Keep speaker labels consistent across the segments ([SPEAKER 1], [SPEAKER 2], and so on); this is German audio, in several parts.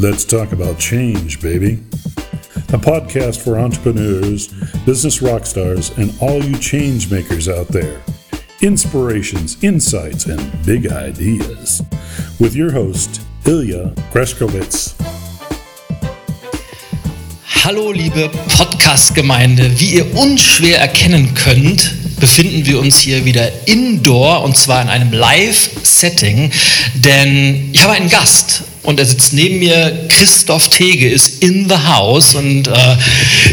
[SPEAKER 1] Let's talk about change, baby. A podcast for entrepreneurs, business rock stars, and all you change makers out there. Inspirations, insights, and big ideas. With your host, Ilya Greskowitz.
[SPEAKER 2] Hallo, liebe Podcast-Gemeinde. Wie ihr unschwer erkennen könnt, befinden wir uns hier wieder indoor und zwar in einem Live-Setting, denn ich habe einen Gast und er sitzt neben mir. Christoph Tege ist in the house und äh,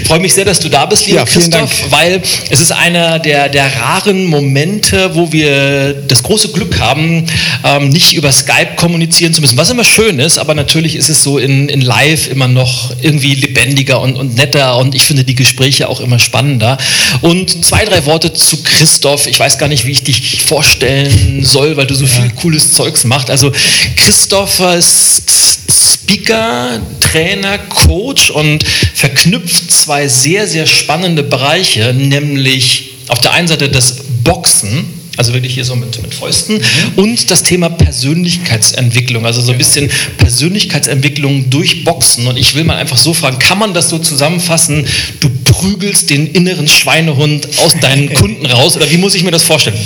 [SPEAKER 2] freue mich sehr, dass du da bist, lieber
[SPEAKER 3] Ja,
[SPEAKER 2] Christoph,
[SPEAKER 3] Dank.
[SPEAKER 2] weil es ist einer der, der raren Momente, wo wir das große Glück haben, ähm, nicht über Skype kommunizieren zu müssen, was immer schön ist, aber natürlich ist es so in, in Live immer noch irgendwie lebendiger und, und netter und ich finde die Gespräche auch immer spannender. Und zwei, drei Worte zu Christoph. Ich weiß gar nicht, wie ich dich vorstellen soll, weil du so viel cooles Zeugs machst. Also Christoph ist Speaker, Trainer, Coach und verknüpft zwei sehr, sehr spannende Bereiche, nämlich auf der einen Seite das Boxen, also wirklich hier so mit, mit Fäusten, und das Thema Persönlichkeitsentwicklung, also so ein bisschen Persönlichkeitsentwicklung durch Boxen. Und ich will mal einfach so fragen, kann man das so zusammenfassen, du prügelst den inneren Schweinehund aus deinen Kunden raus, oder wie muss ich mir das vorstellen?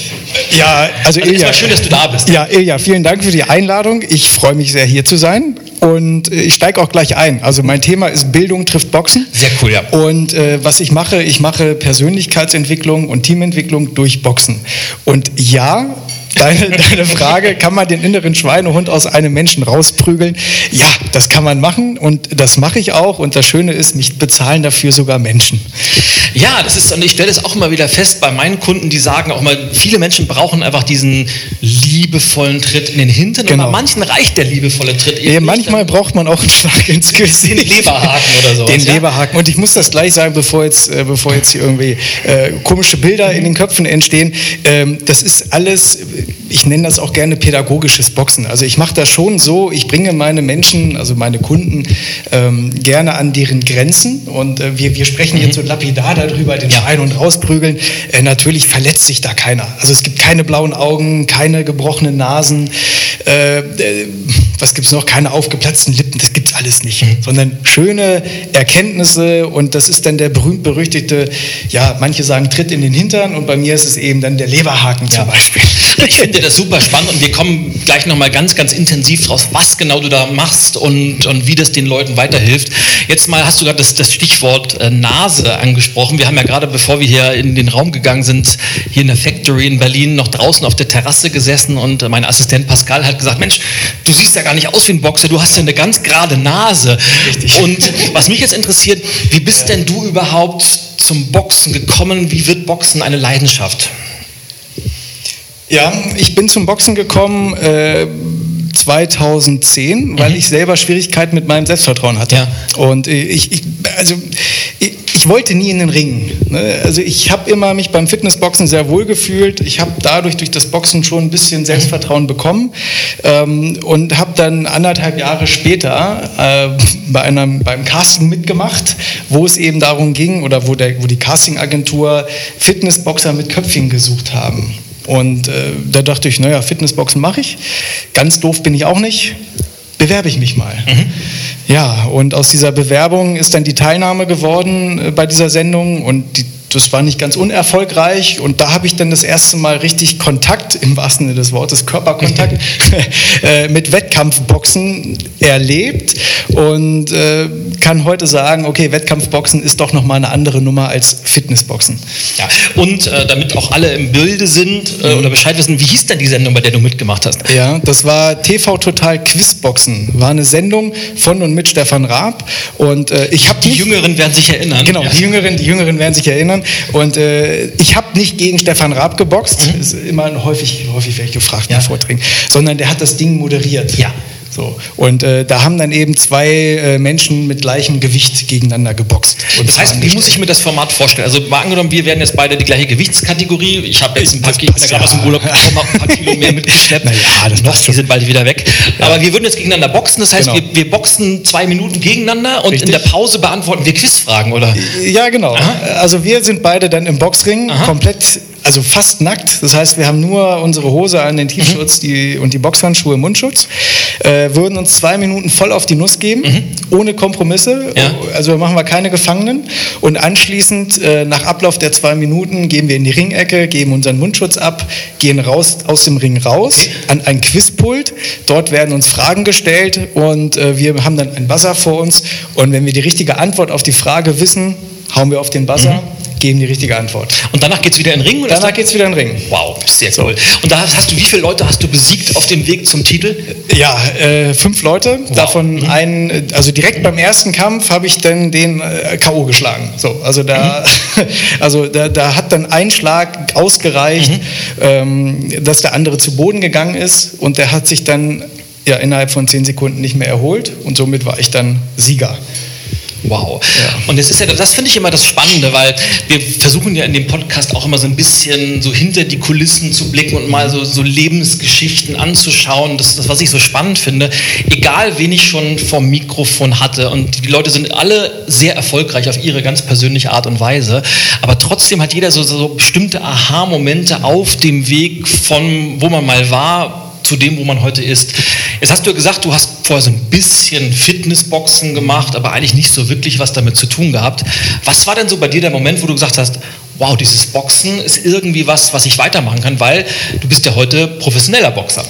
[SPEAKER 3] Ja, also,
[SPEAKER 2] Also
[SPEAKER 3] Ilja,
[SPEAKER 2] schön, dass du da bist.
[SPEAKER 3] Ja, Ilja, vielen Dank für die Einladung. Ich freue mich sehr, hier zu sein. Und äh, ich steige auch gleich ein. Also mein Thema ist Bildung trifft Boxen.
[SPEAKER 2] Sehr cool, ja.
[SPEAKER 3] Und äh, was ich mache, ich mache Persönlichkeitsentwicklung und Teamentwicklung durch Boxen. Und ja, deine, deine Frage, kann man den inneren Schweinehund aus einem Menschen rausprügeln? Ja, das kann man machen und das mache ich auch. Und das Schöne ist, mich bezahlen dafür sogar Menschen.
[SPEAKER 2] Ja, das ist, und ich stelle es auch immer wieder fest bei meinen Kunden, die sagen auch mal, viele Menschen brauchen einfach diesen liebevollen Tritt in den Hintern.
[SPEAKER 3] Genau.
[SPEAKER 2] Und bei manchen reicht der liebevolle Tritt eben
[SPEAKER 3] Ja,
[SPEAKER 2] nicht.
[SPEAKER 3] manchmal braucht man auch einen Schlag ins Gesicht.
[SPEAKER 2] Den Leberhaken oder sowas,
[SPEAKER 3] Den
[SPEAKER 2] ja?
[SPEAKER 3] Leberhaken. Und ich muss das gleich sagen, bevor jetzt, äh, bevor jetzt hier irgendwie äh, komische Bilder in den Köpfen entstehen. Ähm, das ist alles, ich nenne das auch gerne pädagogisches Boxen. Also ich mache das schon so, ich bringe meine Menschen, also meine Kunden, ähm, gerne an deren Grenzen. Und äh, wir, wir sprechen jetzt so lapidar darüber, den Schreien und rausprügeln. Äh, natürlich verletzt sich da keiner. Also es gibt keine blauen Augen, keine gebrochenen Nasen. Äh, was gibt's noch? Keine aufgeplatzten Lippen. Das gibt's alles nicht. Sondern schöne Erkenntnisse und das ist dann der berühmt-berüchtigte, ja, manche sagen Tritt in den Hintern und bei mir ist es eben dann der Leberhaken zum Beispiel.
[SPEAKER 2] Ich finde das super spannend und wir kommen gleich nochmal ganz, ganz intensiv draus, was genau du da machst und, und wie das den Leuten weiterhilft. Jetzt mal hast du gerade das, das Stichwort äh, Nase angesprochen. Wir haben ja gerade, bevor wir hier in den Raum gegangen sind, hier in der Factory in Berlin noch draußen auf der Terrasse gesessen und mein Assistent Pascal hat gesagt, Mensch, du siehst ja gar nicht aus wie ein Boxer, du hast ja eine ganz gerade Nase.
[SPEAKER 3] Richtig.
[SPEAKER 2] Und was mich jetzt interessiert, wie bist denn du überhaupt zum Boxen gekommen? Wie wird Boxen eine Leidenschaft?
[SPEAKER 3] Ja, ich bin zum Boxen gekommen äh, 2010, weil ich selber Schwierigkeiten mit meinem Selbstvertrauen hatte.
[SPEAKER 2] Ja.
[SPEAKER 3] Und äh, ich, ich, also, ich, ich wollte nie in den Ring. Ne? Also ich habe immer mich beim Fitnessboxen sehr wohl gefühlt. Ich habe dadurch durch das Boxen schon ein bisschen Selbstvertrauen bekommen ähm, und habe dann anderthalb Jahre später äh, bei einem, beim Casting mitgemacht, wo es eben darum ging oder wo, der, wo die Castingagentur Fitnessboxer mit Köpfchen gesucht haben. Und äh, da dachte ich, naja, Fitnessboxen mache ich. Ganz doof bin ich auch nicht. Bewerbe ich mich mal. Ja, und aus dieser Bewerbung ist dann die Teilnahme geworden äh, bei dieser Sendung und die, das war nicht ganz unerfolgreich und da habe ich dann das erste Mal richtig Kontakt, im wahrsten Sinne des Wortes, Körperkontakt äh, mit Wettkampfboxen erlebt und äh, kann heute sagen, okay, Wettkampfboxen ist doch nochmal eine andere Nummer als Fitnessboxen.
[SPEAKER 2] Ja, und äh, damit auch alle im Bilde sind äh, oder Bescheid wissen, wie hieß denn die Sendung, bei der du mitgemacht hast?
[SPEAKER 3] Ja, das war TV Total Quizboxen. War eine Sendung von und mit Stefan Raab. Und äh, ich habe
[SPEAKER 2] Die Jüngeren werden sich erinnern.
[SPEAKER 3] Genau,
[SPEAKER 2] Ja.
[SPEAKER 3] die Jüngeren, die Jüngeren werden sich erinnern. Und äh, ich habe nicht gegen Stefan Raab geboxt. Ist immer häufig, häufig werde ich gefragt
[SPEAKER 2] Mhm. Ja.
[SPEAKER 3] in Vorträgen. Sondern der hat das Ding moderiert.
[SPEAKER 2] Ja.
[SPEAKER 3] So. Und äh, da haben dann eben zwei äh, Menschen mit gleichem Gewicht gegeneinander geboxt. Und
[SPEAKER 2] Das heißt, wie muss ich mir das Format vorstellen? Also mal angenommen, wir werden jetzt beide die gleiche Gewichtskategorie. Ich habe jetzt ein paar, Kilo, ja aus dem
[SPEAKER 3] ja.
[SPEAKER 2] Urlaub ein paar Kilo mehr mitgeschleppt.
[SPEAKER 3] Na ja, das passt
[SPEAKER 2] die sind bald wieder weg. Aber wir würden jetzt gegeneinander boxen. Das heißt,
[SPEAKER 3] Genau.
[SPEAKER 2] wir, wir boxen zwei Minuten gegeneinander und
[SPEAKER 3] Richtig.
[SPEAKER 2] in der Pause beantworten wir Quizfragen, oder?
[SPEAKER 3] Ja, genau. Also wir sind beide dann im Boxring,
[SPEAKER 2] Aha.
[SPEAKER 3] komplett, also fast nackt. Das heißt, wir haben nur unsere Hose an, den T-Shirts die, und die Boxhandschuhe im Mundschutz. äh, würden uns zwei Minuten voll auf die Nuss geben, mhm. ohne Kompromisse. Ja. Also machen wir keine Gefangenen. Und anschließend, äh, nach Ablauf der zwei Minuten, gehen wir in die Ringecke, geben unseren Mundschutz ab, gehen raus aus dem Ring raus an ein Quizpult. Dort werden uns Fragen gestellt und äh, wir haben dann ein Buzzer vor uns. Und wenn wir die richtige Antwort auf die Frage wissen, hauen wir auf den Buzzer. Mhm geben die richtige Antwort.
[SPEAKER 2] Und danach geht es wieder in den Ring?
[SPEAKER 3] Oder danach geht es wieder in den Ring.
[SPEAKER 2] Wow, sehr cool. Und da hast du, wie viele Leute hast du besiegt auf dem Weg zum Titel?
[SPEAKER 3] Ja, äh, fünf Leute. Wow. Davon mhm. einen, also direkt beim ersten Kampf habe ich dann den äh, K.O. geschlagen. So, also da, mhm. also da, da hat dann ein Schlag ausgereicht, mhm. ähm, dass der andere zu Boden gegangen ist und der hat sich dann ja, innerhalb von zehn Sekunden nicht mehr erholt und somit war ich dann Sieger.
[SPEAKER 2] Wow. Ja. Und das ist ja, das finde ich immer das Spannende, weil wir versuchen ja in dem Podcast auch immer so ein bisschen so hinter die Kulissen zu blicken und mal so, so Lebensgeschichten anzuschauen. Das ist das, was ich so spannend finde. Egal, wen ich schon vom Mikrofon hatte und die Leute sind alle sehr erfolgreich auf ihre ganz persönliche Art und Weise, aber trotzdem hat jeder so, so bestimmte Aha-Momente auf dem Weg von, wo man mal war, zu dem, wo man heute ist. Jetzt hast du gesagt, du hast vorher so ein bisschen Fitnessboxen gemacht, aber eigentlich nicht so wirklich was damit zu tun gehabt. Was war denn so bei dir der Moment, wo du gesagt hast, wow, dieses Boxen ist irgendwie was, was ich weitermachen kann, weil du bist ja heute professioneller Boxer.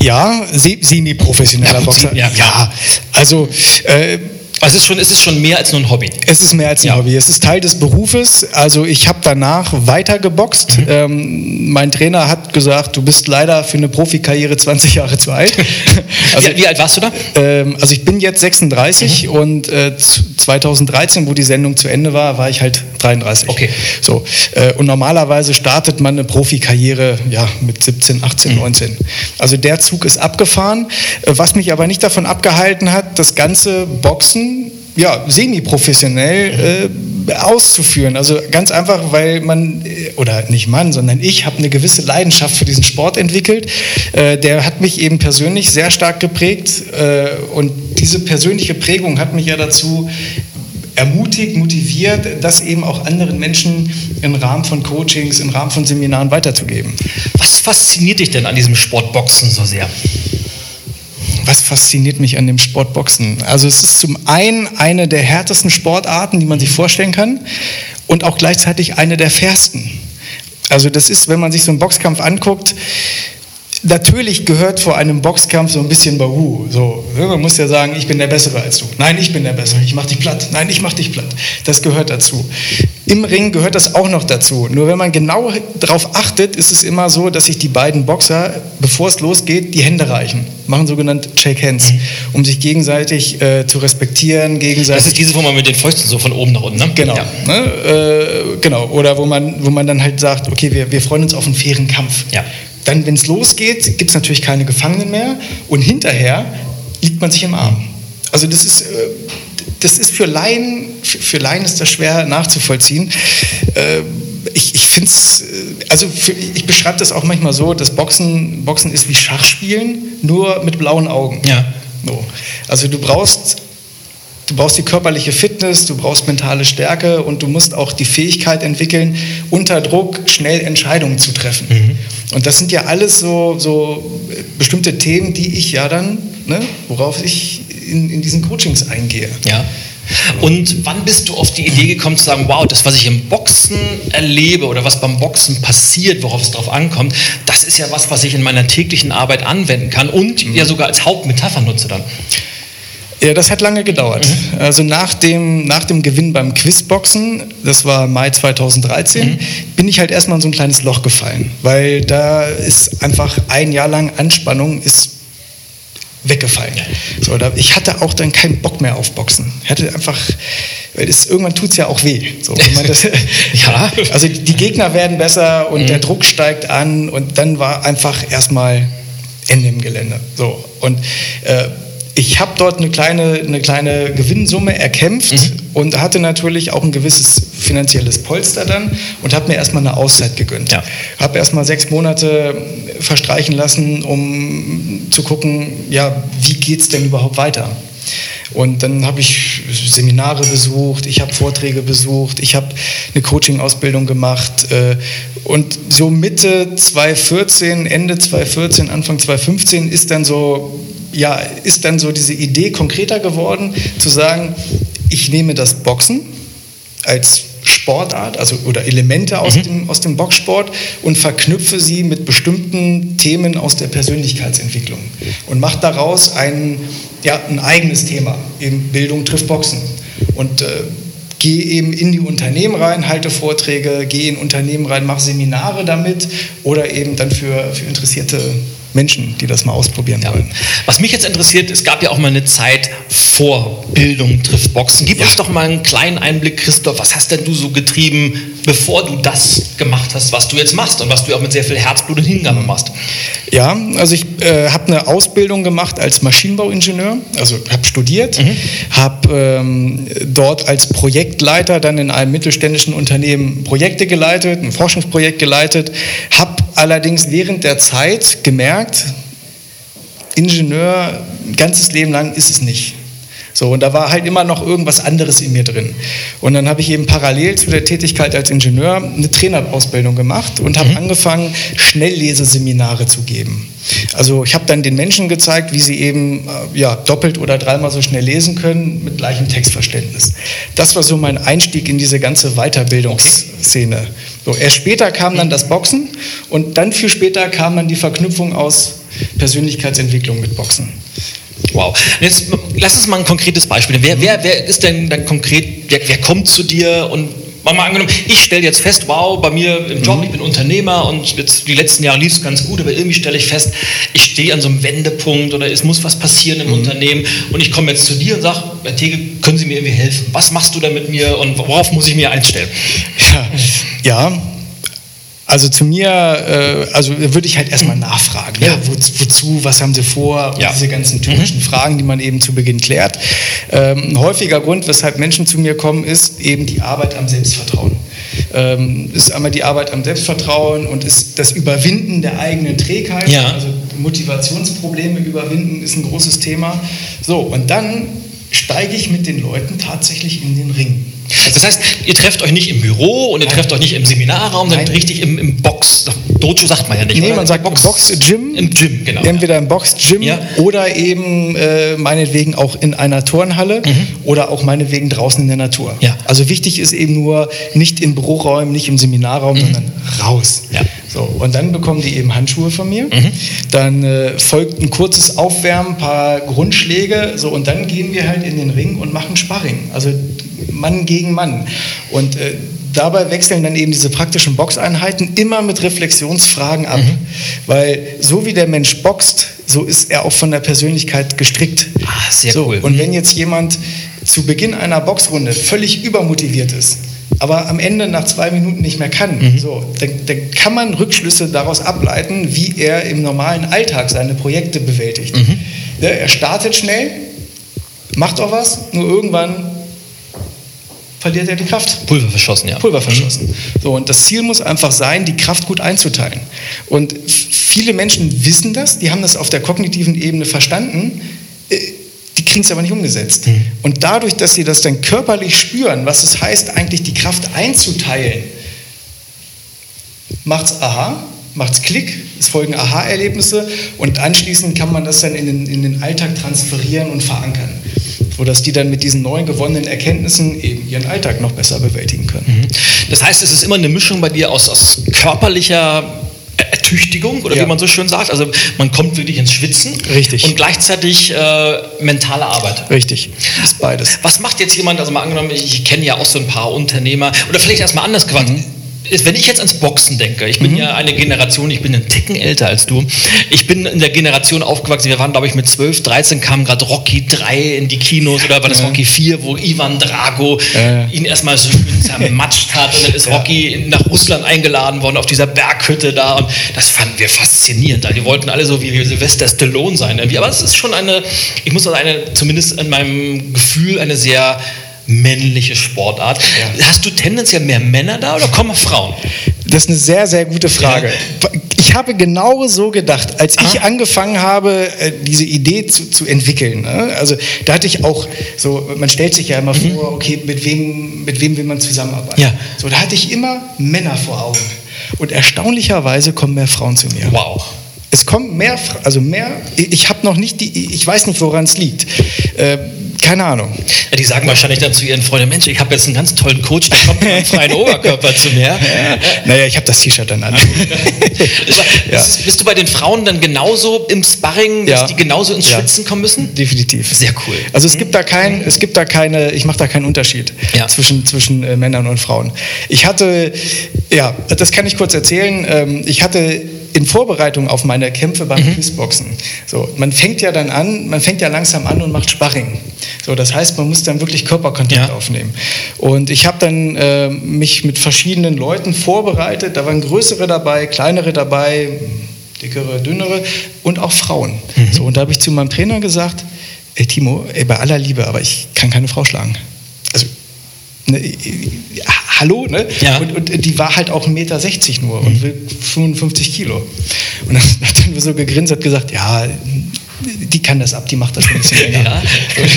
[SPEAKER 3] Ja, semi-professioneller Boxer.
[SPEAKER 2] Ja, ja, also äh, also es ist, schon, es ist schon mehr als nur ein Hobby.
[SPEAKER 3] Es ist mehr als ein ja. Hobby. Es ist Teil des Berufes. Also ich habe danach weiter geboxt. Mhm. Ähm, mein Trainer hat gesagt, du bist leider für eine Profikarriere 20 Jahre zu alt.
[SPEAKER 2] also, wie, wie, alt warst du da?
[SPEAKER 3] Ähm, also ich bin jetzt 36 mhm. und äh, 2013, wo die Sendung zu Ende war, war ich halt 33.
[SPEAKER 2] Okay.
[SPEAKER 3] So, äh, und normalerweise startet man eine Profikarriere ja, mit 17, 18, mhm. 19. Also der Zug ist abgefahren. Äh, was mich aber nicht davon abgehalten hat, das ganze Boxen ja, semi-professionell äh, auszuführen. Also ganz einfach, weil man, äh, oder nicht man, sondern ich habe eine gewisse Leidenschaft für diesen Sport entwickelt. Äh, der hat mich eben persönlich sehr stark geprägt äh, und diese persönliche Prägung hat mich ja dazu ermutigt, motiviert, das eben auch anderen Menschen im Rahmen von Coachings, im Rahmen von Seminaren weiterzugeben.
[SPEAKER 2] Was fasziniert dich denn an diesem Sportboxen so sehr?
[SPEAKER 3] Was fasziniert mich an dem Sportboxen? Also es ist zum einen eine der härtesten Sportarten, die man sich vorstellen kann und auch gleichzeitig eine der fairsten. Also das ist, wenn man sich so einen Boxkampf anguckt, natürlich gehört vor einem Boxkampf so ein bisschen Bahu. So, man muss ja sagen, ich bin der Bessere als du. Nein, ich bin der Bessere. Ich mach dich platt. Nein, ich mach dich platt. Das gehört dazu. Im Ring gehört das auch noch dazu. Nur wenn man genau darauf achtet, ist es immer so, dass sich die beiden Boxer, bevor es losgeht, die Hände reichen. Machen sogenannte Shake Hands, mhm. um sich gegenseitig äh, zu respektieren. Gegenseitig
[SPEAKER 2] das ist dieses, wo man mit den Fäusten so von oben nach unten, ne?
[SPEAKER 3] Genau. Ja. Ne? Äh, genau. Oder wo man, wo man dann halt sagt, okay, wir, wir freuen uns auf einen fairen Kampf.
[SPEAKER 2] Ja.
[SPEAKER 3] Dann, wenn es losgeht, gibt es natürlich keine Gefangenen mehr und hinterher liegt man sich im Arm. Also das ist, äh, das ist für Laien, für Laien ist das schwer nachzuvollziehen. Äh, ich, ich finde es, äh, also für, ich beschreibe das auch manchmal so, dass Boxen, Boxen ist wie Schachspielen, nur mit blauen Augen.
[SPEAKER 2] Ja.
[SPEAKER 3] So. Also du brauchst Du brauchst die körperliche Fitness, du brauchst mentale Stärke und du musst auch die Fähigkeit entwickeln, unter Druck schnell Entscheidungen zu treffen. Mhm. Und das sind ja alles so, so bestimmte Themen, die ich ja dann, ne, worauf ich in, in diesen Coachings eingehe.
[SPEAKER 2] Ja. Und wann bist du auf die Idee gekommen zu sagen, wow, das, was ich im Boxen erlebe oder was beim Boxen passiert, worauf es drauf ankommt, das ist ja was, was ich in meiner täglichen Arbeit anwenden kann und mhm. ja sogar als Hauptmetapher nutze dann?
[SPEAKER 3] Ja, das hat lange gedauert. Mhm. Also nach dem, nach dem Gewinn beim Quizboxen, das war Mai 2013, mhm. bin ich halt erstmal in so ein kleines Loch gefallen, weil da ist einfach ein Jahr lang Anspannung ist weggefallen. So, da, ich hatte auch dann keinen Bock mehr auf Boxen. Ich hatte einfach, weil das, irgendwann tut es ja auch weh. So, das, ja. Also die Gegner werden besser und mhm. der Druck steigt an und dann war einfach erstmal Ende im Gelände. So, und äh, ich habe dort eine kleine, eine kleine Gewinnsumme erkämpft mhm. und hatte natürlich auch ein gewisses finanzielles Polster dann und habe mir erstmal eine Auszeit gegönnt.
[SPEAKER 2] Ja.
[SPEAKER 3] Habe erstmal sechs Monate verstreichen lassen, um zu gucken, ja, wie geht es denn überhaupt weiter. Und dann habe ich Seminare besucht, ich habe Vorträge besucht, ich habe eine Coaching-Ausbildung gemacht. Äh, und so Mitte 2014, Ende 2014, Anfang 2015 ist dann so, ja, ist dann so diese Idee konkreter geworden, zu sagen, ich nehme das Boxen als Sportart, also oder Elemente aus, mhm. dem, aus dem Boxsport und verknüpfe sie mit bestimmten Themen aus der Persönlichkeitsentwicklung und mache daraus ein, ja, ein eigenes Thema, eben Bildung trifft Boxen. Und äh, gehe eben in die Unternehmen rein, halte Vorträge, gehe in Unternehmen rein, mache Seminare damit oder eben dann für, für interessierte Menschen, die das mal ausprobieren ja. wollen.
[SPEAKER 2] Was mich jetzt interessiert, es gab ja auch mal eine Zeit vor Bildung trifft Boxen. Gib ja. uns doch mal einen kleinen Einblick, Christoph. Was hast denn du so getrieben, bevor du das gemacht hast, was du jetzt machst und was du auch mit sehr viel Herzblut und Hingabe machst?
[SPEAKER 3] Ja, also ich äh, habe eine Ausbildung gemacht als Maschinenbauingenieur, also habe studiert, mhm. habe ähm, dort als Projektleiter dann in einem mittelständischen Unternehmen Projekte geleitet, ein Forschungsprojekt geleitet, habe allerdings während der Zeit gemerkt, Ingenieur ein ganzes Leben lang ist es nicht. So, und da war halt immer noch irgendwas anderes in mir drin. Und dann habe ich eben parallel zu der Tätigkeit als Ingenieur eine Trainerausbildung gemacht und habe mhm. angefangen, Schnellleseseminare zu geben. Also ich habe dann den Menschen gezeigt, wie sie eben äh, ja, doppelt oder dreimal so schnell lesen können mit gleichem Textverständnis. Das war so mein Einstieg in diese ganze Weiterbildungsszene. So, erst später kam dann das Boxen und dann viel später kam dann die Verknüpfung aus Persönlichkeitsentwicklung mit Boxen.
[SPEAKER 2] Wow. Jetzt lass uns mal ein konkretes Beispiel. Wer, wer, wer ist denn dann konkret, wer, wer kommt zu dir und mal angenommen, ich stelle jetzt fest, wow, bei mir im Job, mhm. ich bin Unternehmer und jetzt die letzten Jahre lief es ganz gut, aber irgendwie stelle ich fest, ich stehe an so einem Wendepunkt oder es muss was passieren im mhm. Unternehmen und ich komme jetzt zu dir und sage, Herr Tege, können Sie mir irgendwie helfen? Was machst du da mit mir und worauf muss ich mir einstellen?
[SPEAKER 3] Ja, ja also zu mir, äh, also würde ich halt erstmal nachfragen. Ja. wo, wozu, was haben Sie vor? Ja. Diese ganzen typischen mhm. Fragen, die man eben zu Beginn klärt. Ähm, ein häufiger Grund, weshalb Menschen zu mir kommen, ist eben die Arbeit am Selbstvertrauen. Ähm, ist einmal die Arbeit am Selbstvertrauen und ist das Überwinden der eigenen Trägheit. Ja. Also Motivationsprobleme überwinden ist ein großes Thema. So, und dann steige ich mit den Leuten tatsächlich in den Ring.
[SPEAKER 2] Das heißt, ihr trefft euch nicht im Büro und ihr trefft euch nicht im Seminarraum, sondern richtig im, im Box. Dojo sagt man ja nicht.
[SPEAKER 3] Nee, oder? man sagt Box, Box Gym.
[SPEAKER 2] Im Gym, genau.
[SPEAKER 3] Entweder im Box Gym ja. oder eben äh, meinetwegen auch in einer Turnhalle mhm. oder auch meinetwegen draußen in der Natur. Ja. Also wichtig ist eben nur nicht in Büroräumen, nicht im Seminarraum, mhm. sondern raus. Ja. So, und dann bekommen die eben Handschuhe von mir. Mhm. Dann äh, folgt ein kurzes Aufwärmen, ein paar Grundschläge. So, und dann gehen wir halt in den Ring und machen Sparring. Also Mann gegen Mann. Und äh, dabei wechseln dann eben diese praktischen Boxeinheiten immer mit Reflexionsfragen ab. Mhm. Weil so wie der Mensch boxt, so ist er auch von der Persönlichkeit gestrickt.
[SPEAKER 2] Ah, sehr so, cool.
[SPEAKER 3] Und mhm. wenn jetzt jemand zu Beginn einer Boxrunde völlig übermotiviert ist, aber am Ende nach zwei Minuten nicht mehr kann, mhm. so, dann, dann, kann man Rückschlüsse daraus ableiten, wie er im normalen Alltag seine Projekte bewältigt. Mhm. Ja, er startet schnell, macht auch was, nur irgendwann verliert er die Kraft.
[SPEAKER 2] Pulver verschossen, ja.
[SPEAKER 3] Pulver verschossen. Mhm. So, und das Ziel muss einfach sein, die Kraft gut einzuteilen. Und viele Menschen wissen das, die haben das auf der kognitiven Ebene verstanden, äh, die kriegen es aber nicht umgesetzt. Mhm. Und dadurch, dass sie das dann körperlich spüren, was es heißt, eigentlich die Kraft einzuteilen, macht es aha, macht es Klick, es folgen Aha-Erlebnisse und anschließend kann man das dann in den, in den Alltag transferieren und verankern sodass die dann mit diesen neuen gewonnenen Erkenntnissen eben ihren Alltag noch besser bewältigen können. Mhm.
[SPEAKER 2] Das heißt, es ist immer eine Mischung bei dir aus, aus körperlicher Ertüchtigung oder ja. wie man so schön sagt. Also man kommt wirklich ins Schwitzen.
[SPEAKER 3] Richtig.
[SPEAKER 2] Und gleichzeitig äh, mentale Arbeit.
[SPEAKER 3] Richtig. Ist beides.
[SPEAKER 2] Was macht jetzt jemand, also mal angenommen, ich kenne ja auch so ein paar Unternehmer, oder vielleicht erstmal anders gefragt, mhm wenn ich jetzt ans Boxen denke, ich bin mhm. ja eine Generation, ich bin einen Ticken älter als du. Ich bin in der Generation aufgewachsen, wir waren, glaube ich, mit 12, 13 kam gerade Rocky 3 in die Kinos oder war das ja. Rocky 4, wo Ivan Drago ja. ihn erstmal so schön zermatscht hat und dann ist ja. Rocky nach Russland eingeladen worden auf dieser Berghütte da und das fanden wir faszinierend. Die wollten alle so wie Sylvester Stallone sein irgendwie. Aber es ist schon eine, ich muss sagen, eine, zumindest in meinem Gefühl, eine sehr männliche Sportart. Ja. Hast du tendenziell mehr Männer da oder kommen Frauen?
[SPEAKER 3] Das ist eine sehr, sehr gute Frage. Ja. Ich habe genau so gedacht, als ich ah. angefangen habe, äh, diese Idee zu, zu entwickeln. Ne? Also da hatte ich auch so, man stellt sich ja immer mhm. vor, okay, mit wem, mit wem will man zusammenarbeiten? Ja. So, da hatte ich immer Männer vor Augen. Und erstaunlicherweise kommen mehr Frauen zu mir.
[SPEAKER 2] Wow.
[SPEAKER 3] Es kommt mehr, also mehr, ich habe noch nicht die, ich weiß nicht, woran es liegt. Äh, keine Ahnung.
[SPEAKER 2] Ja, die sagen wahrscheinlich dann zu ihren Freunden, Mensch, ich habe jetzt einen ganz tollen Coach, der kommt mit einem freien Oberkörper zu mir. Ja.
[SPEAKER 3] Naja, ich habe das T-Shirt dann an.
[SPEAKER 2] ja. Bist du bei den Frauen dann genauso im Sparring, dass die genauso ins Schwitzen kommen müssen?
[SPEAKER 3] Definitiv.
[SPEAKER 2] Sehr cool.
[SPEAKER 3] Also es gibt da kein, es gibt da keine, ich mache da keinen Unterschied zwischen, zwischen äh, Männern und Frauen. Ich hatte, ja, das kann ich kurz erzählen, ähm, ich hatte in Vorbereitung auf meine Kämpfe beim mhm. Quizboxen. So, man fängt ja dann an, man fängt ja langsam an und macht Sparring. So, das heißt, man muss dann wirklich Körperkontakt ja. aufnehmen. Und ich habe dann äh, mich mit verschiedenen Leuten vorbereitet. Da waren größere dabei, kleinere dabei, dickere, dünnere und auch Frauen. Mhm. So, und da habe ich zu meinem Trainer gesagt, ey Timo, ey, bei aller Liebe, aber ich kann keine Frau schlagen. Also Ne, hallo, ne? Ja. Und, und, die war halt auch 1,60 Meter nur und will 55 Kilo. Und dann hat er nur so gegrinst, hat gesagt, ja, die kann das ab, die macht das ein bisschen länger. ja.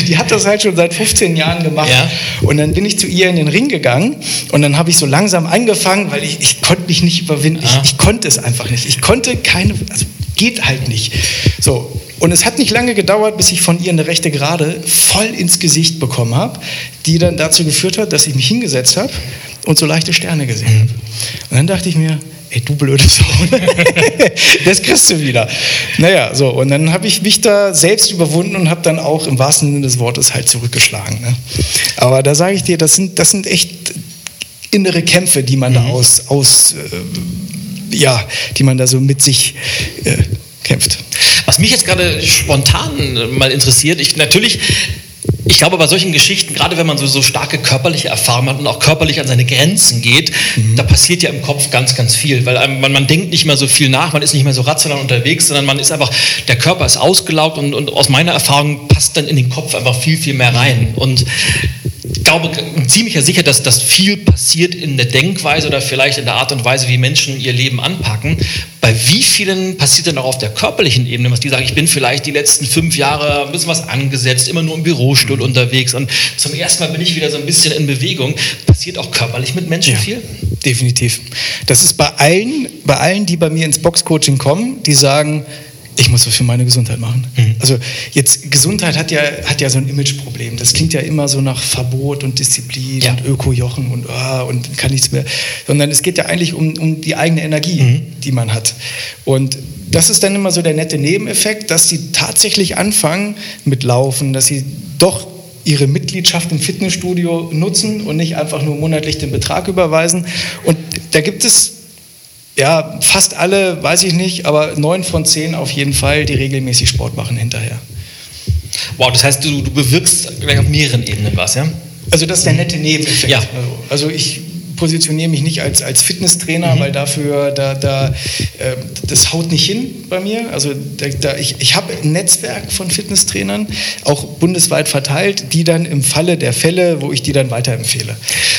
[SPEAKER 3] Die hat das halt schon seit 15 Jahren gemacht. Ja. Und dann bin ich zu ihr in den Ring gegangen und dann habe ich so langsam angefangen, weil ich, ich konnte mich nicht überwinden. Ich, ich, konnte es einfach nicht. Ich konnte keine, also geht halt nicht. So, und es hat nicht lange gedauert, bis ich von ihr eine rechte Gerade voll ins Gesicht bekommen habe, die dann dazu geführt hat, dass ich mich hingesetzt habe und so leichte Sterne gesehen habe. Und dann dachte ich mir, ey, du blöde Sau, das kriegst du wieder. Naja, so, und dann habe ich mich da selbst überwunden und habe dann auch im wahrsten Sinne des Wortes halt zurückgeschlagen. Ne? Aber da sage ich dir, das sind, das sind echt innere Kämpfe, die man mhm. da aus, aus äh, ja, die man da so mit sich äh, kämpft.
[SPEAKER 2] Was mich jetzt gerade spontan mal interessiert, ich natürlich ich glaube, bei solchen Geschichten, gerade wenn man so, so starke körperliche Erfahrungen hat und auch körperlich an seine Grenzen geht, mhm. da passiert ja im Kopf ganz, ganz viel, weil man, man, denkt nicht mehr so viel nach, man ist nicht mehr so rational unterwegs, sondern man ist einfach, der Körper ist ausgelaugt und, und aus meiner Erfahrung passt dann in den Kopf einfach viel, viel mehr rein. Und ich glaube ziemlich sicher, dass das viel passiert in der Denkweise oder vielleicht in der Art und Weise, wie Menschen ihr Leben anpacken. Bei wie vielen passiert denn auch auf der körperlichen Ebene, was die sagen, ich bin vielleicht die letzten fünf Jahre ein bisschen was angesetzt, immer nur im Bürostuhl unterwegs und zum ersten Mal bin ich wieder so ein bisschen in Bewegung. Passiert auch körperlich mit Menschen ja, viel?
[SPEAKER 3] Definitiv. Das ist bei allen, bei allen, die bei mir ins Boxcoaching kommen, die sagen, ich muss was für meine Gesundheit machen. Mhm. Also jetzt Gesundheit hat ja, hat ja so ein Imageproblem. Das klingt ja immer so nach Verbot und Disziplin ja. und Ökojochen und, oh, und kann nichts mehr. Sondern es geht ja eigentlich um, um die eigene Energie, mhm. die man hat. Und das ist dann immer so der nette Nebeneffekt, dass sie tatsächlich anfangen mit Laufen, dass sie doch ihre Mitgliedschaft im Fitnessstudio nutzen und nicht einfach nur monatlich den Betrag überweisen. Und da gibt es ja, fast alle, weiß ich nicht, aber neun von zehn auf jeden Fall, die regelmäßig Sport machen hinterher.
[SPEAKER 2] Wow, das heißt, du, du bewirkst gleich auf mehreren Ebenen was, ja?
[SPEAKER 3] Also das ist der nette Nebeneffekt. Ja. Also, also ich positioniere mich nicht als, als Fitnesstrainer, mhm. weil dafür, da, da, äh, das haut nicht hin bei mir. Also da, da, ich, ich habe ein Netzwerk von Fitnesstrainern, auch bundesweit verteilt, die dann im Falle der Fälle, wo ich die dann weiterempfehle.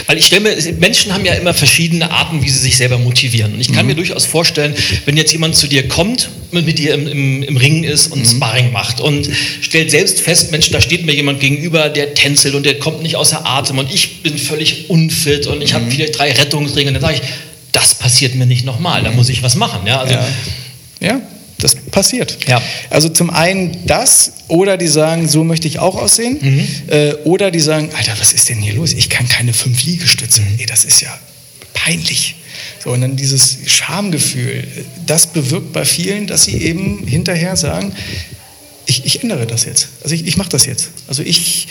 [SPEAKER 2] Weil ich stelle mir, Menschen haben ja immer verschiedene Arten, wie sie sich selber motivieren. Und ich kann mhm. mir durchaus vorstellen, wenn jetzt jemand zu dir kommt, mit dir im, im, im Ring ist und mhm. Sparring macht und stellt selbst fest, Mensch, da steht mir jemand gegenüber, der tänzelt und der kommt nicht außer Atem und ich bin völlig unfit und ich habe mhm. viele drei Rettungsringe, dann sage ich, das passiert mir nicht nochmal, da muss ich was machen. Ja, also,
[SPEAKER 3] ja. ja das passiert. Ja. Also zum einen das, oder die sagen, so möchte ich auch aussehen, mhm. äh, oder die sagen, Alter, was ist denn hier los? Ich kann keine fünf Liegestütze. Mhm. Ey, das ist ja peinlich. So, und dann dieses Schamgefühl, das bewirkt bei vielen, dass sie eben hinterher sagen, ich, ich ändere das jetzt. Also ich, ich mache das jetzt. Also ich,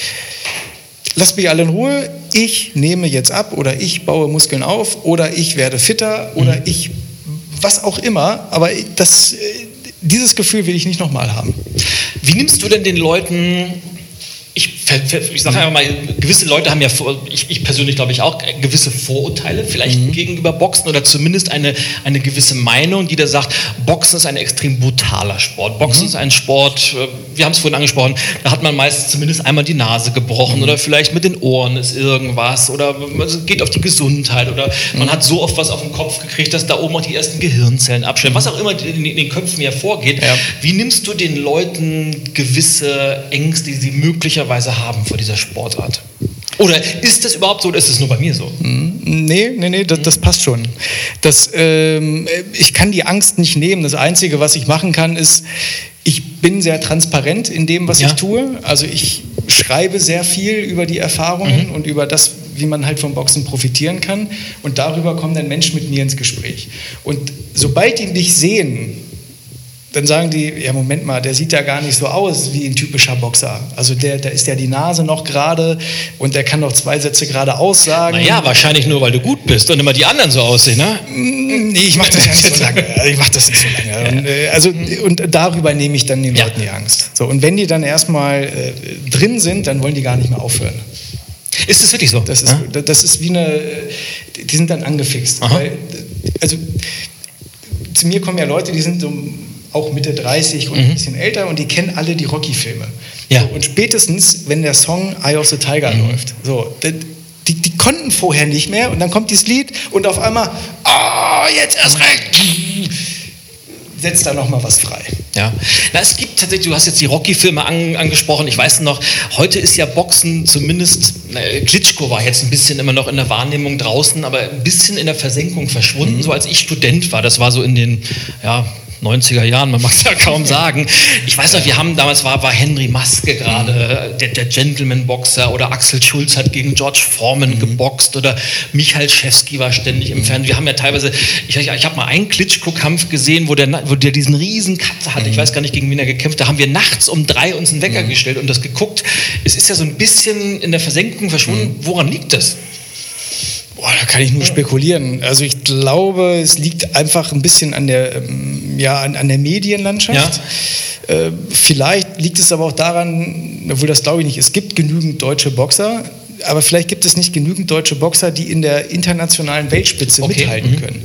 [SPEAKER 3] lasst mich alle in Ruhe, ich nehme jetzt ab oder ich baue Muskeln auf oder ich werde fitter oder mhm. ich, was auch immer, aber das, dieses Gefühl will ich nicht nochmal haben.
[SPEAKER 2] Wie nimmst du denn den Leuten, ich sage einfach mal, gewisse Leute haben ja, ich, ich persönlich glaube ich auch, gewisse Vorurteile vielleicht mhm. gegenüber Boxen oder zumindest eine, eine gewisse Meinung, die da sagt, Boxen ist ein extrem brutaler Sport. Boxen mhm. ist ein Sport, äh, wir haben es vorhin angesprochen, da hat man meist zumindest einmal die Nase gebrochen mhm. oder vielleicht mit den Ohren ist irgendwas oder es geht auf die Gesundheit oder man mhm. hat so oft was auf den Kopf gekriegt, dass da oben auch die ersten Gehirnzellen abstellen, was auch immer in, den Köpfen ja vorgeht. Ja. Wie nimmst du den Leuten gewisse Ängste, die sie möglicherweise haben vor dieser Sportart? Oder ist das überhaupt so oder ist es nur bei mir so?
[SPEAKER 3] Hm, nee, nee, nee, das, das passt schon. Das, ähm, ich kann die Angst nicht nehmen. Das Einzige, was ich machen kann, ist, ich bin sehr transparent in dem, was ja. ich tue. Also ich schreibe sehr viel über die Erfahrungen mhm. und über das, wie man halt vom Boxen profitieren kann. Und darüber kommen dann Menschen mit mir ins Gespräch. Und sobald die dich sehen, dann sagen die, ja Moment mal, der sieht ja gar nicht so aus wie ein typischer Boxer. Also der, da ist ja die Nase noch gerade und der kann noch zwei Sätze gerade aussagen.
[SPEAKER 2] Naja, wahrscheinlich nur, weil du gut bist und immer die anderen so aussehen, ne?
[SPEAKER 3] Mm, nee, ich mache das ja nicht so lange. Ich mache das nicht so lange. Und, äh, also, und darüber nehme ich dann den ja. Leuten die Angst. So, und wenn die dann erstmal äh, drin sind, dann wollen die gar nicht mehr aufhören.
[SPEAKER 2] Ist das wirklich so?
[SPEAKER 3] Das ist, ja? das ist wie eine, die sind dann angefixt. Weil, also zu mir kommen ja Leute, die sind so auch Mitte 30 und mhm. ein bisschen älter und die kennen alle die Rocky-Filme. Ja. So, und spätestens, wenn der Song Eye of the Tiger mhm. läuft, so, die, die, konnten vorher nicht mehr und dann kommt dieses Lied und auf einmal, oh, jetzt erst recht, setzt da nochmal was frei.
[SPEAKER 2] Ja, Na, es gibt tatsächlich, du hast jetzt die Rocky-Filme an, angesprochen, ich weiß noch, heute ist ja Boxen zumindest, äh, Klitschko war jetzt ein bisschen immer noch in der Wahrnehmung draußen, aber ein bisschen in der Versenkung verschwunden, mhm. so als ich Student war, das war so in den, ja, 90er Jahren, man mag es ja kaum sagen. Ich weiß noch, wir haben damals war, war Henry Maske gerade, der, der Gentleman-Boxer oder Axel Schulz hat gegen George Foreman mhm. geboxt oder Michael Schewski war ständig im Fernsehen. Wir haben ja teilweise, ich, ich, ich habe mal einen Klitschko-Kampf gesehen, wo der, wo der diesen riesen Cut hatte. Ich mhm. weiß gar nicht, gegen wen er gekämpft. Da haben wir nachts um drei uns einen Wecker mhm. gestellt und das geguckt. Es ist ja so ein bisschen in der Versenkung verschwunden. Mhm. Woran liegt das?
[SPEAKER 3] Da kann ich nur spekulieren. Also ich glaube, es liegt einfach ein bisschen an der, ähm, ja, an, an der Medienlandschaft. Ja. Äh, vielleicht liegt es aber auch daran, obwohl das glaube ich nicht, es gibt genügend deutsche Boxer, aber vielleicht gibt es nicht genügend deutsche Boxer, die in der internationalen Weltspitze okay. mithalten mhm. können.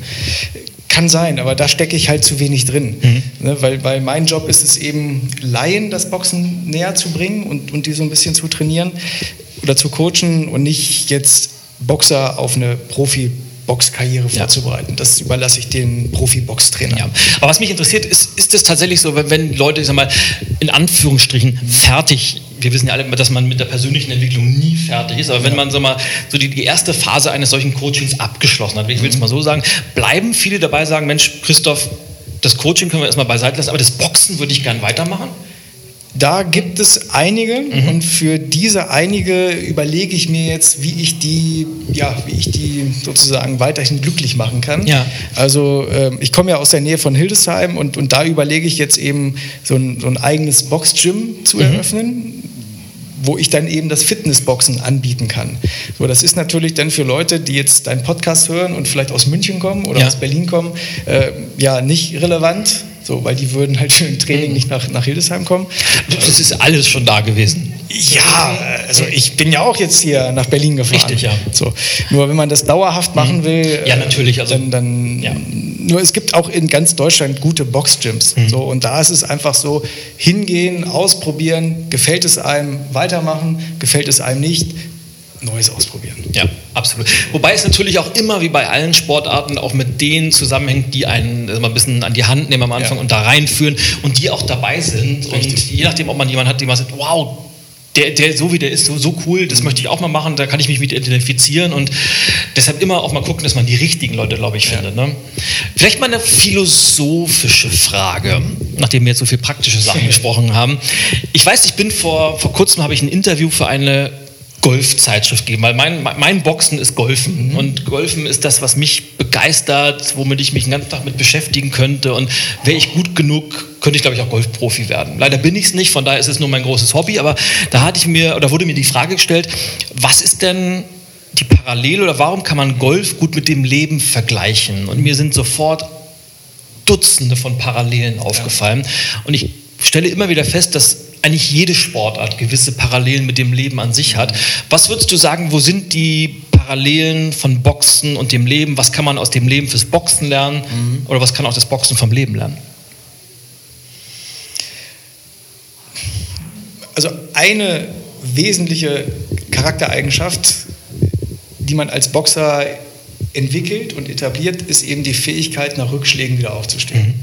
[SPEAKER 3] Kann sein, aber da stecke ich halt zu wenig drin. Mhm. Ne, weil, weil mein Job ist es eben, Laien das Boxen näher zu bringen und, und die so ein bisschen zu trainieren oder zu coachen und nicht jetzt Boxer auf eine Profi- Boxkarriere ja. vorzubereiten. Das überlasse ich den Profi-Boxtrainer. Ja.
[SPEAKER 2] Aber was mich interessiert, ist, ist es tatsächlich so, wenn, wenn Leute, ich sag mal, in Anführungsstrichen fertig, wir wissen ja alle, dass man mit der persönlichen Entwicklung nie fertig ist, aber ja. wenn man sag mal, so die, die erste Phase eines solchen Coachings abgeschlossen hat, ich will es mhm. mal so sagen, bleiben viele dabei sagen, Mensch, Christoph, das Coaching können wir erstmal beiseite lassen, aber das Boxen würde ich gern weitermachen?
[SPEAKER 3] Da gibt es einige mhm. und für diese einige überlege ich mir jetzt, wie ich die, ja, wie ich die sozusagen weiterhin glücklich machen kann. Ja. Also äh, ich komme ja aus der Nähe von Hildesheim und, und da überlege ich jetzt eben so ein, so ein eigenes Box-Gym zu mhm. eröffnen wo ich dann eben das Fitnessboxen anbieten kann. So, das ist natürlich dann für Leute, die jetzt deinen Podcast hören und vielleicht aus München kommen oder ja. aus Berlin kommen, äh, ja nicht relevant so, weil die würden halt für ein Training mhm. nicht nach, nach Hildesheim kommen.
[SPEAKER 2] Das ist alles schon da gewesen.
[SPEAKER 3] Ja, also ich bin ja auch jetzt hier nach Berlin gefahren.
[SPEAKER 2] Richtig, ja.
[SPEAKER 3] So. Nur wenn man das dauerhaft machen mhm. will,
[SPEAKER 2] ja, natürlich.
[SPEAKER 3] Also, dann, dann ja. nur es gibt auch in ganz Deutschland gute Boxgyms. Mhm. So, und da ist es einfach so, hingehen, ausprobieren, gefällt es einem, weitermachen, gefällt es einem nicht, Neues ausprobieren.
[SPEAKER 2] Ja, absolut. Wobei es natürlich auch immer wie bei allen Sportarten auch mit denen zusammenhängt, die einen also mal ein bisschen an die Hand nehmen am Anfang ja. und da reinführen und die auch dabei sind. Richtig. Und je nachdem, ob man jemanden hat, der man sagt, wow, der, der, so wie der ist, so, so cool, das möchte ich auch mal machen, da kann ich mich mit identifizieren und deshalb immer auch mal gucken, dass man die richtigen Leute, glaube ich, findet. Ne? Vielleicht mal eine philosophische Frage, nachdem wir jetzt so viel praktische Sachen gesprochen haben. Ich weiß, ich bin vor, vor kurzem habe ich ein Interview für eine Golfzeitschrift geben, weil mein, mein Boxen ist Golfen mhm. und Golfen ist das, was mich begeistert, womit ich mich den ganzen Tag mit beschäftigen könnte und wäre ich gut genug, könnte ich glaube ich auch Golfprofi werden. Leider bin ich es nicht, von daher ist es nur mein großes Hobby, aber da hatte ich mir oder wurde mir die Frage gestellt, was ist denn die Parallele oder warum kann man Golf gut mit dem Leben vergleichen? Und mir sind sofort Dutzende von Parallelen aufgefallen und ich stelle immer wieder fest, dass eigentlich jede Sportart gewisse Parallelen mit dem Leben an sich hat. Was würdest du sagen, wo sind die Parallelen von Boxen und dem Leben? Was kann man aus dem Leben fürs Boxen lernen? Mhm. Oder was kann auch das Boxen vom Leben lernen?
[SPEAKER 3] Also eine wesentliche Charaktereigenschaft, die man als Boxer entwickelt und etabliert, ist eben die Fähigkeit, nach Rückschlägen wieder aufzustehen. Mhm.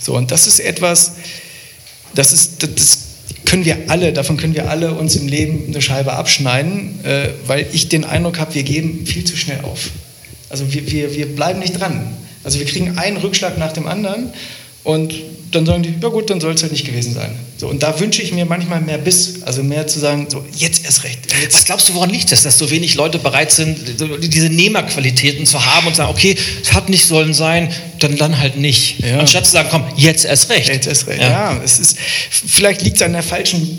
[SPEAKER 3] So, und das ist etwas, das, ist, das können wir alle, davon können wir alle uns im Leben eine Scheibe abschneiden, äh, weil ich den Eindruck habe, wir geben viel zu schnell auf. Also wir, wir, wir bleiben nicht dran. Also wir kriegen einen Rückschlag nach dem anderen und dann sagen die, ja gut, dann soll es halt nicht gewesen sein. So, und da wünsche ich mir manchmal mehr Biss, also mehr zu sagen, so jetzt erst recht. Jetzt.
[SPEAKER 2] Was glaubst du, woran liegt das, dass so wenig Leute bereit sind, diese Nehmerqualitäten zu haben und sagen, okay, es hat nicht sollen sein, dann dann halt nicht. Ja. Anstatt zu sagen, komm, jetzt erst recht.
[SPEAKER 3] Jetzt erst recht. Ja, ja es ist, vielleicht liegt es an der falschen,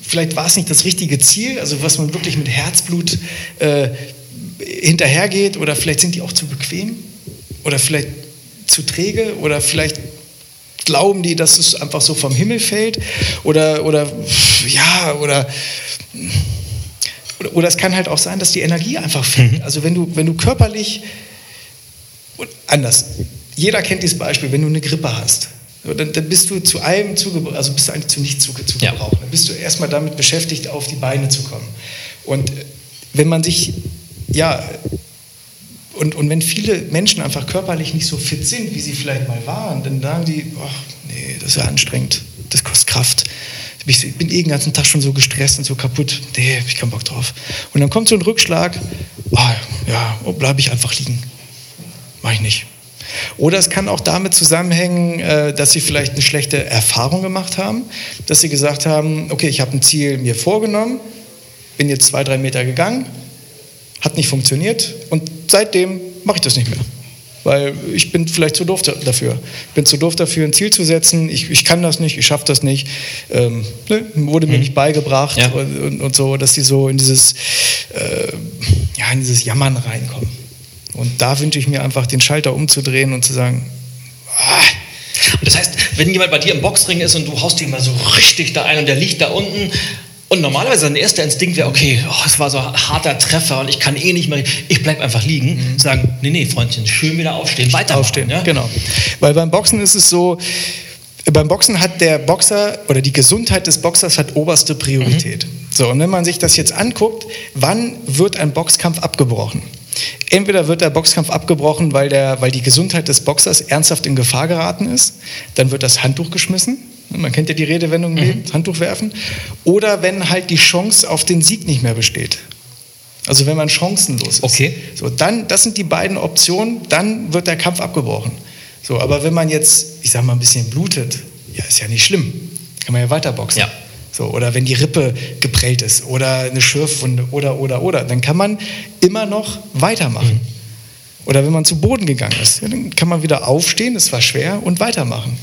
[SPEAKER 3] vielleicht war es nicht das richtige Ziel, also was man wirklich mit Herzblut äh, hinterhergeht, oder vielleicht sind die auch zu bequem, oder vielleicht zu träge, oder vielleicht glauben die, dass es einfach so vom Himmel fällt oder, oder ja, oder, oder, oder es kann halt auch sein, dass die Energie einfach fehlt. Mhm. Also wenn du, wenn du körperlich, anders, jeder kennt dieses Beispiel, wenn du eine Grippe hast, dann, dann bist du zu allem zugebraucht, also bist du eigentlich zu nichts zugebraucht. Zu ja. Dann bist du erstmal damit beschäftigt, auf die Beine zu kommen. Und wenn man sich, ja, und, und wenn viele Menschen einfach körperlich nicht so fit sind, wie sie vielleicht mal waren, dann sagen die, ach nee, das ist ja anstrengend, das kostet Kraft. Ich bin eh den ganzen Tag schon so gestresst und so kaputt. Nee, hab ich keinen Bock drauf. Und dann kommt so ein Rückschlag, oh, ja, oh, bleibe ich einfach liegen. Mach ich nicht. Oder es kann auch damit zusammenhängen, äh, dass sie vielleicht eine schlechte Erfahrung gemacht haben, dass sie gesagt haben, okay, ich habe ein Ziel mir vorgenommen, bin jetzt zwei, drei Meter gegangen, hat nicht funktioniert und seitdem mache ich das nicht mehr. Weil ich bin vielleicht zu doof dafür. Ich bin zu doof dafür, ein Ziel zu setzen. Ich, ich kann das nicht, ich schaffe das nicht. Ähm, ne? Wurde mir mhm. nicht beigebracht ja. und, und, und, so, dass sie so in dieses, äh, ja, in dieses Jammern reinkommen. Und da wünsche ich mir einfach, den Schalter umzudrehen und zu sagen,
[SPEAKER 2] ah, das heißt, wenn jemand bei dir im Boxring ist und du haust ihn mal so richtig da ein und der liegt da unten und normalerweise sein erster Instinkt wäre, okay, oh, es war so ein harter Treffer und ich kann eh nicht mehr, ich bleibe einfach liegen. Mhm. Sagen, nee, nee, Freundchen, schön wieder aufstehen, weiter
[SPEAKER 3] Aufstehen, ja? genau. Weil beim Boxen ist es so, beim Boxen hat der Boxer oder die Gesundheit des Boxers hat oberste Priorität. Mhm. So, und wenn man sich das jetzt anguckt, wann wird ein Boxkampf abgebrochen? Entweder wird der Boxkampf abgebrochen, weil, der, weil die Gesundheit des Boxers ernsthaft in Gefahr geraten ist, dann wird das Handtuch geschmissen, man kennt ja die Redewendung, mhm. Handtuch werfen. Oder wenn halt die Chance auf den Sieg nicht mehr besteht. Also wenn man chancenlos ist.
[SPEAKER 2] Okay.
[SPEAKER 3] So, dann, das sind die beiden Optionen, dann wird der Kampf abgebrochen. So, aber wenn man jetzt, ich sag mal, ein bisschen blutet, ja, ist ja nicht schlimm. Kann man ja weiterboxen.
[SPEAKER 2] Ja.
[SPEAKER 3] So, oder wenn die Rippe geprellt ist oder eine Schürfwunde oder, oder, oder, dann kann man immer noch weitermachen. Mhm. Oder wenn man zu Boden gegangen ist, dann kann man wieder aufstehen, das war schwer, und weitermachen.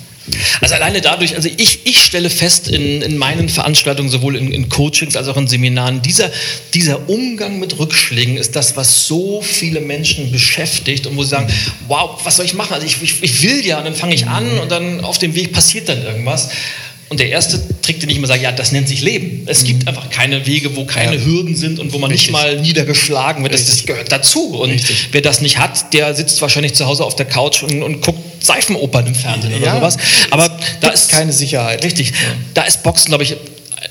[SPEAKER 2] Also alleine dadurch, also ich, ich stelle fest in, in meinen Veranstaltungen, sowohl in, in Coachings als auch in Seminaren, dieser, dieser Umgang mit Rückschlägen ist das, was so viele Menschen beschäftigt und wo sie sagen, wow, was soll ich machen? Also ich, ich, ich will ja, und dann fange ich an und dann auf dem Weg passiert dann irgendwas. Und der erste Trick, den ich immer sage, ja, das nennt sich Leben. Es mhm. gibt einfach keine Wege, wo keine ja. Hürden sind und wo man Richtig. nicht mal niedergeschlagen wird. Das, das, gehört dazu. Und Richtig. wer das nicht hat, der sitzt wahrscheinlich zu Hause auf der Couch und, und guckt Seifenopern im Fernsehen ja. oder sowas. Aber da ist
[SPEAKER 3] keine Sicherheit.
[SPEAKER 2] Richtig. Da ist Boxen, glaube ich,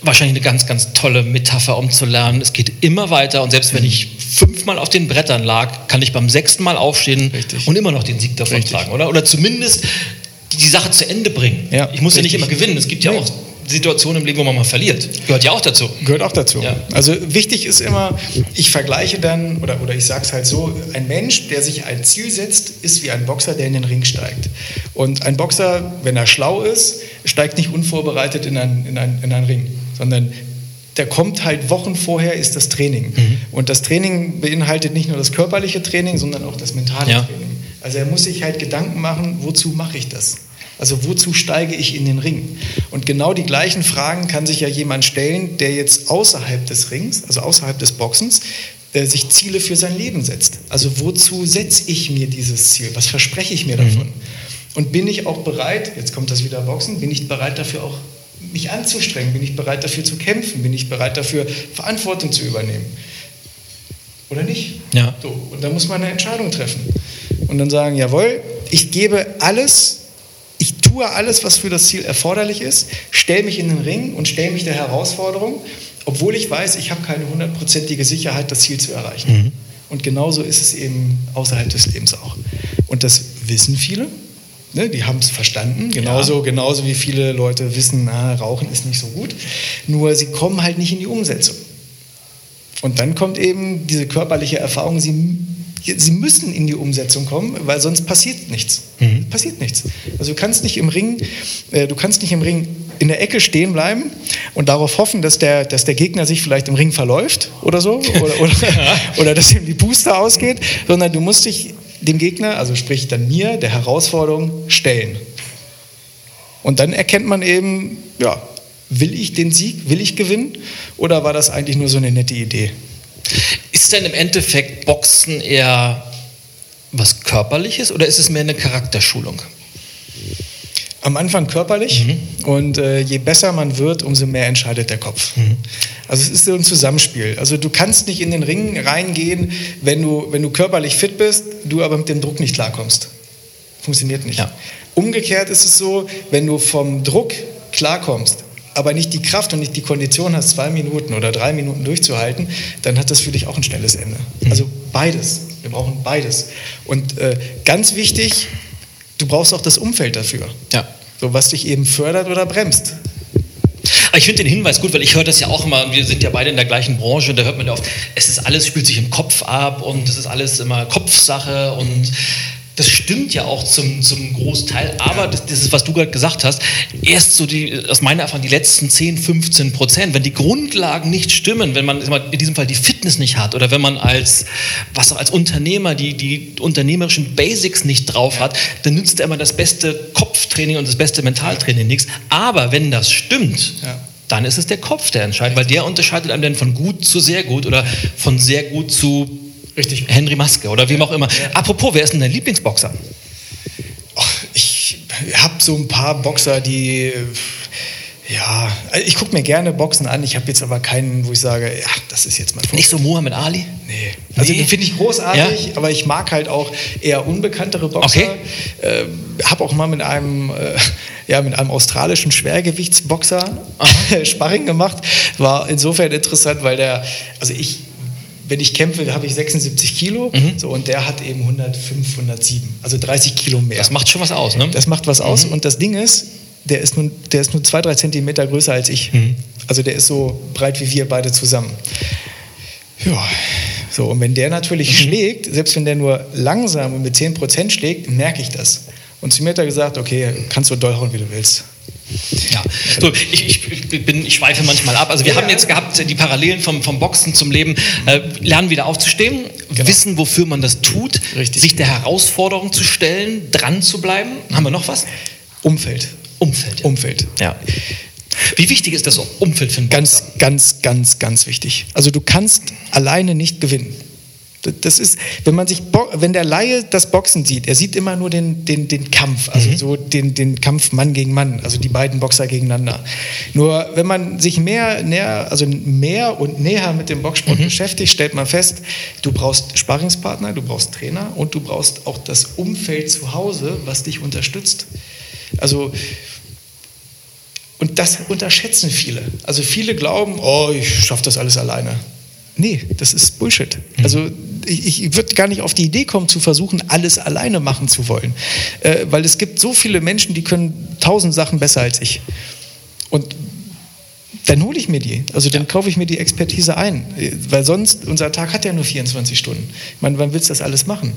[SPEAKER 2] wahrscheinlich eine ganz, ganz tolle Metapher, um zu lernen. Es geht immer weiter und selbst wenn mhm. ich fünfmal auf den Brettern lag, kann ich beim sechsten Mal aufstehen Richtig. und immer noch den Sieg davon tragen, oder? Oder zumindest die Sache zu Ende bringen. Ja, ich muss richtig. ja nicht immer gewinnen. Es gibt ja nee. auch Situationen im Leben, wo man mal verliert. Gehört ja auch dazu.
[SPEAKER 3] Gehört auch dazu. Ja. Also wichtig ist immer, ich vergleiche dann, oder, oder ich sage es halt so, ein Mensch, der sich ein Ziel setzt, ist wie ein Boxer, der in den Ring steigt. Und ein Boxer, wenn er schlau ist, steigt nicht unvorbereitet in einen, in einen, in einen Ring, sondern der kommt halt Wochen vorher, ist das Training. Mhm. Und das Training beinhaltet nicht nur das körperliche Training, sondern auch das mentale ja. Training. Also er muss sich halt Gedanken machen, wozu mache ich das? Also wozu steige ich in den Ring? Und genau die gleichen Fragen kann sich ja jemand stellen, der jetzt außerhalb des Rings, also außerhalb des Boxens, äh, sich Ziele für sein Leben setzt. Also wozu setze ich mir dieses Ziel? Was verspreche ich mir davon? Mhm. Und bin ich auch bereit, jetzt kommt das wieder Boxen, bin ich bereit dafür auch mich anzustrengen? Bin ich bereit dafür zu kämpfen? Bin ich bereit dafür Verantwortung zu übernehmen? Oder nicht?
[SPEAKER 2] Ja.
[SPEAKER 3] So, und da muss man eine Entscheidung treffen. Und dann sagen, jawohl, ich gebe alles, ich tue alles, was für das Ziel erforderlich ist, stelle mich in den Ring und stelle mich der Herausforderung, obwohl ich weiß, ich habe keine hundertprozentige Sicherheit, das Ziel zu erreichen. Mhm. Und genauso ist es eben außerhalb des Lebens auch. Und das wissen viele. Ne, die haben es verstanden, genauso, ja. genauso wie viele Leute wissen, na, Rauchen ist nicht so gut. Nur sie kommen halt nicht in die Umsetzung. Und dann kommt eben diese körperliche Erfahrung, sie, sie müssen in die Umsetzung kommen, weil sonst passiert nichts. Mhm. Passiert nichts. Also du kannst nicht im Ring, äh, du kannst nicht im Ring in der Ecke stehen bleiben und darauf hoffen, dass der, dass der Gegner sich vielleicht im Ring verläuft oder so oder, oder, oder dass ihm die Booster ausgeht, sondern du musst dich dem Gegner, also sprich dann mir, der Herausforderung stellen. Und dann erkennt man eben, ja, will ich den Sieg, will ich gewinnen oder war das eigentlich nur so eine nette Idee?
[SPEAKER 2] Ist denn im Endeffekt Boxen eher was Körperliches oder ist es mehr eine Charakterschulung?
[SPEAKER 3] Am Anfang körperlich mhm. und äh, je besser man wird, umso mehr entscheidet der Kopf. Mhm. Also es ist so ein Zusammenspiel. Also du kannst nicht in den Ring reingehen, wenn du, wenn du körperlich fit bist, du aber mit dem Druck nicht klarkommst. Funktioniert nicht. Ja. Umgekehrt ist es so, wenn du vom Druck klarkommst, aber nicht die Kraft und nicht die Kondition hast, zwei Minuten oder drei Minuten durchzuhalten, dann hat das für dich auch ein schnelles Ende. Mhm. Also beides. Wir brauchen beides. Und äh, ganz wichtig, du brauchst auch das Umfeld dafür. Ja. So, was dich eben fördert oder bremst.
[SPEAKER 2] Aber ich finde den Hinweis gut, weil ich höre das ja auch immer, wir sind ja beide in der gleichen Branche, da hört man ja oft, es ist alles, spielt sich im Kopf ab und es ist alles immer Kopfsache und das stimmt ja auch zum, zum Großteil, aber das, das ist, was du gerade gesagt hast, erst so die, aus meiner Erfahrung, die letzten 10, 15 Prozent, wenn die Grundlagen nicht stimmen, wenn man in diesem Fall die Fitness nicht hat oder wenn man als, was als Unternehmer die, die unternehmerischen Basics nicht drauf hat, dann nützt immer das beste Kopftraining und das beste Mentaltraining nichts. Aber wenn das stimmt, ja. dann ist es der Kopf, der entscheidet, weil der unterscheidet einem dann von gut zu sehr gut oder von sehr gut zu Richtig. Henry Maske oder wem auch immer. Ja. Apropos, wer ist denn dein Lieblingsboxer?
[SPEAKER 3] ich habe so ein paar Boxer, die ja, ich gucke mir gerne Boxen an. Ich habe jetzt aber keinen, wo ich sage, ja, das ist jetzt mal.
[SPEAKER 2] Nicht so Muhammad Ali?
[SPEAKER 3] Nee. Also nee. den finde ich großartig, ja? aber ich mag halt auch eher unbekanntere Boxer. Okay. Äh, habe auch mal mit einem, äh, ja, mit einem australischen Schwergewichtsboxer Sparring gemacht. War insofern interessant, weil der, also ich wenn ich kämpfe, habe ich 76 Kilo mhm. so, und der hat eben 105, 107, also 30 Kilo mehr.
[SPEAKER 2] Das macht schon was aus, ne?
[SPEAKER 3] Das macht was mhm. aus und das Ding ist, der ist nur, der ist nur zwei, drei Zentimeter größer als ich. Mhm. Also der ist so breit wie wir beide zusammen. Ja, so und wenn der natürlich mhm. schlägt, selbst wenn der nur langsam und mit 10 Prozent schlägt, merke ich das. Und zu mir hat er gesagt, okay, kannst du doll hauen, wie du willst.
[SPEAKER 2] Ja, so, ich, ich, bin, ich schweife manchmal ab. Also wir ja, haben jetzt gehabt die Parallelen vom, vom Boxen zum Leben. Äh, lernen wieder aufzustehen, genau. wissen, wofür man das tut, Richtig. sich der Herausforderung zu stellen, dran zu bleiben. Haben wir noch was?
[SPEAKER 3] Umfeld.
[SPEAKER 2] Umfeld.
[SPEAKER 3] Umfeld.
[SPEAKER 2] Ja. Wie wichtig ist das Umfeld für einen
[SPEAKER 3] Boxer? Ganz, ganz, ganz, ganz wichtig. Also du kannst alleine nicht gewinnen. Das ist, wenn man sich, wenn der Laie das Boxen sieht, er sieht immer nur den, den, den Kampf, also mhm. so den, den Kampf Mann gegen Mann, also die beiden Boxer gegeneinander. Nur wenn man sich mehr, näher, also mehr und näher mit dem Boxsport mhm. beschäftigt, stellt man fest, du brauchst Sparringspartner, du brauchst Trainer und du brauchst auch das Umfeld zu Hause, was dich unterstützt. Also und das unterschätzen viele. Also viele glauben, oh, ich schaffe das alles alleine. Nee, das ist Bullshit. Also ich, ich würde gar nicht auf die Idee kommen, zu versuchen, alles alleine machen zu wollen. Äh, weil es gibt so viele Menschen, die können tausend Sachen besser als ich. Und dann hole ich mir die. Also dann kaufe ich mir die Expertise ein. Weil sonst, unser Tag hat ja nur 24 Stunden. Ich meine, wann willst du das alles machen?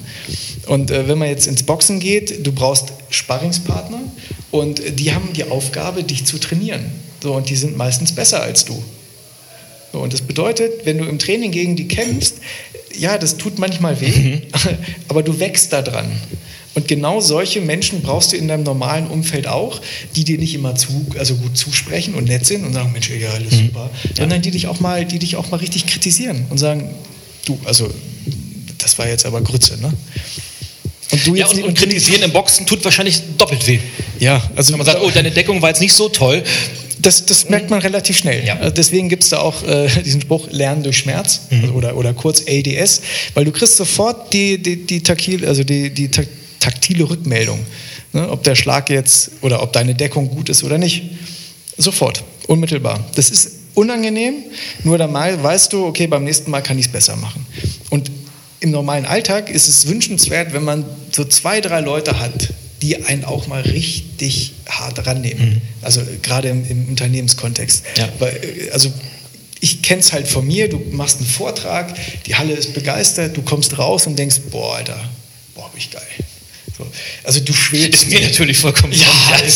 [SPEAKER 3] Und äh, wenn man jetzt ins Boxen geht, du brauchst Sparringspartner und die haben die Aufgabe, dich zu trainieren. So, und die sind meistens besser als du. Und das bedeutet, wenn du im Training gegen die kämpfst, ja, das tut manchmal weh, mhm. aber du wächst daran. Und genau solche Menschen brauchst du in deinem normalen Umfeld auch, die dir nicht immer zu, also gut zusprechen und nett sind und sagen, Mensch, ja, alles mhm. super, sondern die dich auch mal, die dich auch mal richtig kritisieren und sagen, du, also das war jetzt aber Grütze, ne?
[SPEAKER 2] Und, du jetzt ja, und, und kritisieren im Boxen tut wahrscheinlich doppelt weh.
[SPEAKER 3] Ja,
[SPEAKER 2] also wenn man sagt, oh, deine Deckung war jetzt nicht so toll,
[SPEAKER 3] Das, das merkt man relativ schnell.
[SPEAKER 2] Ja.
[SPEAKER 3] Also Deswegen gibt es da auch äh, diesen Spruch Lernen durch Schmerz also, oder, oder kurz ADS, weil du kriegst sofort die, die, die, taktil, also die, die tak- taktile Rückmeldung, ne, ob der Schlag jetzt oder ob deine Deckung gut ist oder nicht. Sofort, unmittelbar. Das ist unangenehm, nur dann mal weißt du, okay, beim nächsten Mal kann ich es besser machen. Und im normalen Alltag ist es wünschenswert, wenn man so zwei, drei Leute hat, die einen auch mal richtig hart rannehmen. Also äh, gerade im, im Unternehmenskontext.
[SPEAKER 2] Ja.
[SPEAKER 3] Äh, also ich kenne es halt von mir, du machst einen Vortrag, die Halle ist begeistert, du kommst raus und denkst, boah, Alter, boah, bin ich geil. So. Also du schwebst.
[SPEAKER 2] Ist mir natürlich vollkommen
[SPEAKER 3] Ja,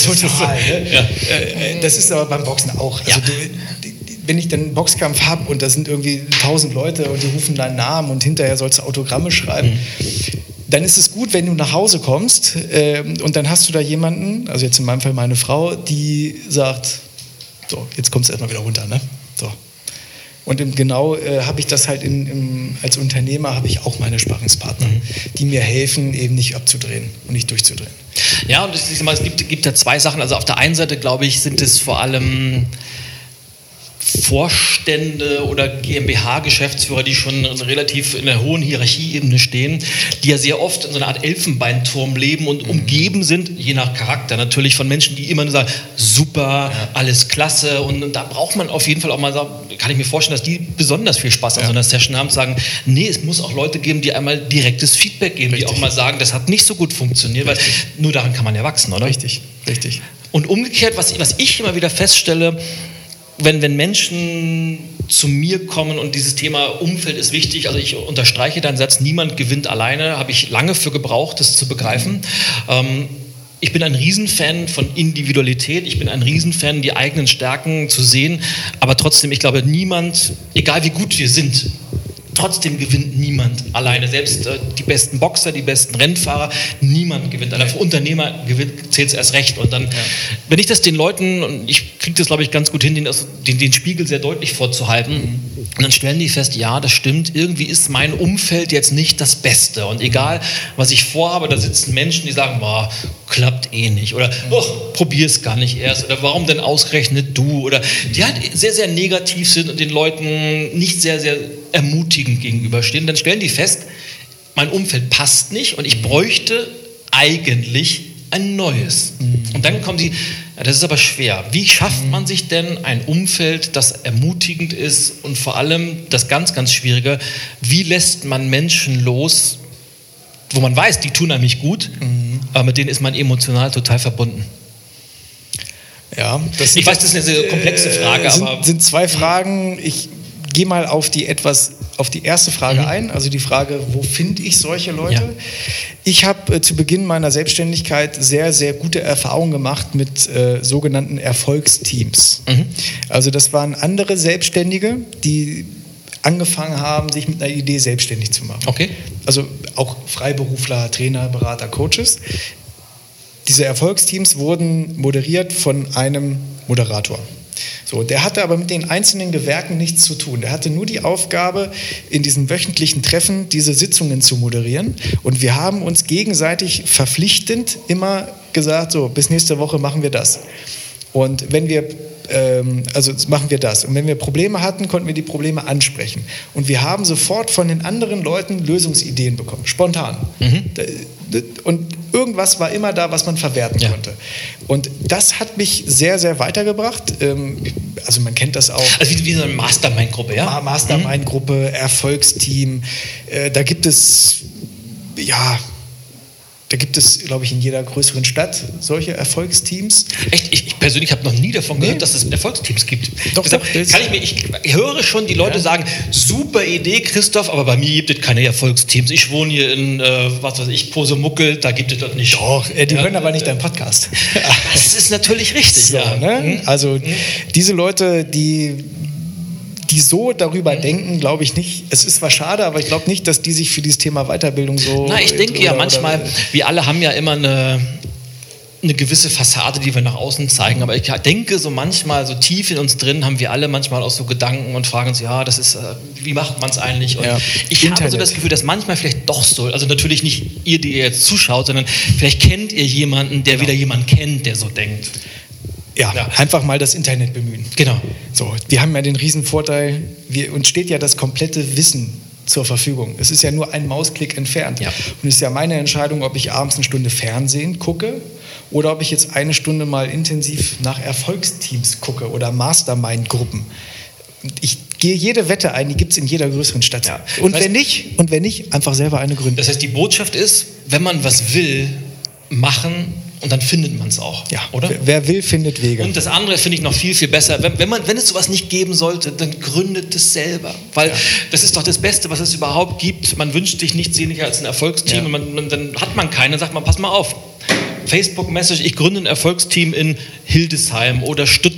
[SPEAKER 3] total. Ne?
[SPEAKER 2] Ja.
[SPEAKER 3] Äh, äh, Das ist aber beim Boxen auch. Also
[SPEAKER 2] Ja.
[SPEAKER 3] du, wenn ich dann einen Boxkampf habe und da sind irgendwie tausend Leute und die rufen deinen Namen und hinterher sollst du Autogramme schreiben,
[SPEAKER 2] Mhm.
[SPEAKER 3] dann ist es gut, wenn du nach Hause kommst ähm, und dann hast du da jemanden, also jetzt in meinem Fall meine Frau, die sagt, so, jetzt kommst du erstmal wieder runter, ne? So. Und genau äh, habe ich das halt in, im, als Unternehmer habe ich auch meine Sparringspartner,
[SPEAKER 2] Mhm.
[SPEAKER 3] die mir helfen, eben nicht abzudrehen und nicht durchzudrehen.
[SPEAKER 2] Ja, und es, ich sag mal, es gibt, gibt da zwei Sachen. Also auf der einen Seite, glaube ich, sind es vor allem Vorstände oder GmbH-Geschäftsführer, die schon relativ in der hohen Hierarchieebene stehen, die ja sehr oft in so einer Art Elfenbeinturm leben und umgeben sind, je nach Charakter natürlich, von Menschen, die immer nur sagen, super, alles klasse. Und, da braucht man auf jeden Fall auch mal sagen, kann ich mir vorstellen, dass die besonders viel Spaß an so einer Session haben, sagen, nee, es muss auch Leute geben, die einmal direktes Feedback geben, die
[SPEAKER 3] Richtig.
[SPEAKER 2] auch mal sagen, das hat nicht so gut funktioniert, weil nur daran kann man ja wachsen, oder?
[SPEAKER 3] Richtig, richtig.
[SPEAKER 2] Und umgekehrt, was, was ich immer wieder feststelle, wenn, wenn Menschen zu mir kommen und dieses Thema Umfeld ist wichtig, also ich unterstreiche deinen Satz, niemand gewinnt alleine, habe ich lange für gebraucht, das zu begreifen. Ähm, ich bin ein Riesenfan von Individualität, ich bin ein Riesenfan, die eigenen Stärken zu sehen, aber trotzdem, ich glaube, niemand, egal wie gut wir sind, Trotzdem gewinnt niemand alleine. Selbst äh, die besten Boxer, die besten Rennfahrer, niemand gewinnt alleine. Für Unternehmer zählt es erst recht. Und dann, wenn ich das den Leuten, und ich kriege das, glaube ich, ganz gut hin, den, den, den Spiegel sehr deutlich vorzuhalten, und dann stellen die fest, ja, das stimmt, irgendwie ist mein Umfeld jetzt nicht das Beste. Und egal, was ich vorhabe, da sitzen Menschen, die sagen, boah, klappt eh nicht. Oder, oh, probier es gar nicht erst. Oder warum denn ausgerechnet du? Oder die halt sehr, sehr negativ sind und den Leuten nicht sehr, sehr ermutigend gegenüberstehen. Dann stellen die fest, mein Umfeld passt nicht und ich bräuchte eigentlich ein neues. Und dann kommen sie, ja, das ist aber schwer. Wie schafft man sich denn ein Umfeld, das ermutigend ist und vor allem das ganz, ganz Schwierige, wie lässt man Menschen los, wo man weiß, die tun einem nicht gut, aber mit denen ist man emotional total verbunden.
[SPEAKER 3] Ja, das
[SPEAKER 2] Ich weiß, das ist eine sehr komplexe Frage,
[SPEAKER 3] äh, sind,
[SPEAKER 2] aber
[SPEAKER 3] sind zwei Fragen. Ich gehe mal auf die etwas auf die erste Frage ein, also die Frage, wo finde ich solche Leute?
[SPEAKER 2] Mhm. Ja.
[SPEAKER 3] Ich habe äh, zu Beginn meiner Selbstständigkeit sehr, sehr gute Erfahrungen gemacht mit äh, sogenannten Erfolgsteams.
[SPEAKER 2] Mhm.
[SPEAKER 3] Also das waren andere Selbstständige, die angefangen haben, sich mit einer Idee selbstständig zu machen.
[SPEAKER 2] Okay.
[SPEAKER 3] Also auch Freiberufler, Trainer, Berater, Coaches. Diese Erfolgsteams wurden moderiert von einem Moderator. So, der hatte aber mit den einzelnen Gewerken nichts zu tun. Der hatte nur die Aufgabe, in diesen wöchentlichen Treffen diese Sitzungen zu moderieren. Und wir haben uns gegenseitig verpflichtend immer gesagt, so, bis nächste Woche machen wir das. Und wenn wir, ähm, also machen wir das. Und wenn wir Probleme hatten, konnten wir die Probleme ansprechen. Und wir haben sofort von den anderen Leuten Lösungsideen bekommen, spontan. Da- Und irgendwas war immer da, was man verwerten
[SPEAKER 2] Ja.
[SPEAKER 3] konnte. Und das hat mich sehr, sehr weitergebracht. Ähm, Also man kennt das auch.
[SPEAKER 2] Also wie, wie so eine Mastermind-Gruppe, ja?
[SPEAKER 3] Ma- Mastermind-Gruppe, Erfolgsteam. Äh, da gibt es, ja, da gibt es, glaube ich, in jeder größeren Stadt solche Erfolgsteams.
[SPEAKER 2] Echt, ich, ich persönlich habe noch nie davon gehört,
[SPEAKER 3] Nee.
[SPEAKER 2] dass es Erfolgsteams gibt.
[SPEAKER 3] Doch,
[SPEAKER 2] Deshalb
[SPEAKER 3] doch,
[SPEAKER 2] kann ich, mir, ich, ich höre schon die Leute
[SPEAKER 3] Ja.
[SPEAKER 2] sagen, super Idee, Christoph, aber bei mir gibt es keine Erfolgsteams. Ich wohne hier in, äh, was weiß ich, Posemuckel, da gibt es das nicht.
[SPEAKER 3] Doch, äh, die
[SPEAKER 2] Ja,
[SPEAKER 3] hören aber nicht deinen Podcast.
[SPEAKER 2] Das ist natürlich richtig,
[SPEAKER 3] So,
[SPEAKER 2] ja.
[SPEAKER 3] ne? Also diese Leute, die, die so darüber denken, glaube ich nicht. Es ist zwar schade, aber ich glaube nicht, dass die sich für dieses Thema Weiterbildung so.
[SPEAKER 2] Na, ich denke ja
[SPEAKER 3] oder-
[SPEAKER 2] manchmal,
[SPEAKER 3] oder-
[SPEAKER 2] wir alle haben ja immer eine, eine gewisse Fassade, die wir nach außen zeigen. Aber ich denke, so manchmal, so tief in uns drin, haben wir alle manchmal auch so Gedanken und fragen uns, ja, das ist, äh, wie macht man es eigentlich? Und
[SPEAKER 3] Ja.
[SPEAKER 2] ich habe so
[SPEAKER 3] Internet.
[SPEAKER 2] das Gefühl, dass manchmal vielleicht doch so, also natürlich nicht ihr, die ihr jetzt zuschaut, sondern vielleicht kennt ihr jemanden, der wieder jemanden kennt, der so denkt.
[SPEAKER 3] Ja, ja, einfach mal das Internet bemühen.
[SPEAKER 2] Genau.
[SPEAKER 3] So, wir haben ja den riesen Vorteil, wir, uns steht ja das komplette Wissen zur Verfügung. Es ist ja nur ein Mausklick entfernt.
[SPEAKER 2] Ja.
[SPEAKER 3] Und es ist ja meine Entscheidung, ob ich abends eine Stunde Fernsehen gucke oder ob ich jetzt eine Stunde mal intensiv nach Erfolgsteams gucke oder Mastermind-Gruppen. Ich gehe jede Wette ein, die gibt es in jeder größeren Stadt.
[SPEAKER 2] Ja.
[SPEAKER 3] Und
[SPEAKER 2] Weißt-
[SPEAKER 3] wenn nicht, und wenn nicht, einfach selber eine gründen.
[SPEAKER 2] Das heißt, die Botschaft ist, wenn man was will, machen und dann findet man es auch.
[SPEAKER 3] ja,
[SPEAKER 2] Oder?
[SPEAKER 3] Wer, will, findet Wege.
[SPEAKER 2] Und das andere finde ich noch viel, viel besser. Wenn, wenn, man, wenn es sowas nicht geben sollte, dann gründet es selber. Weil das ist doch das Beste, was es überhaupt gibt. Man wünscht sich nichts weniger als ein Erfolgsteam.
[SPEAKER 3] Ja.
[SPEAKER 2] Und man, man, dann hat man keinen. Dann sagt man, pass mal auf. Facebook-Message, ich gründe ein Erfolgsteam in Hildesheim oder Stuttgart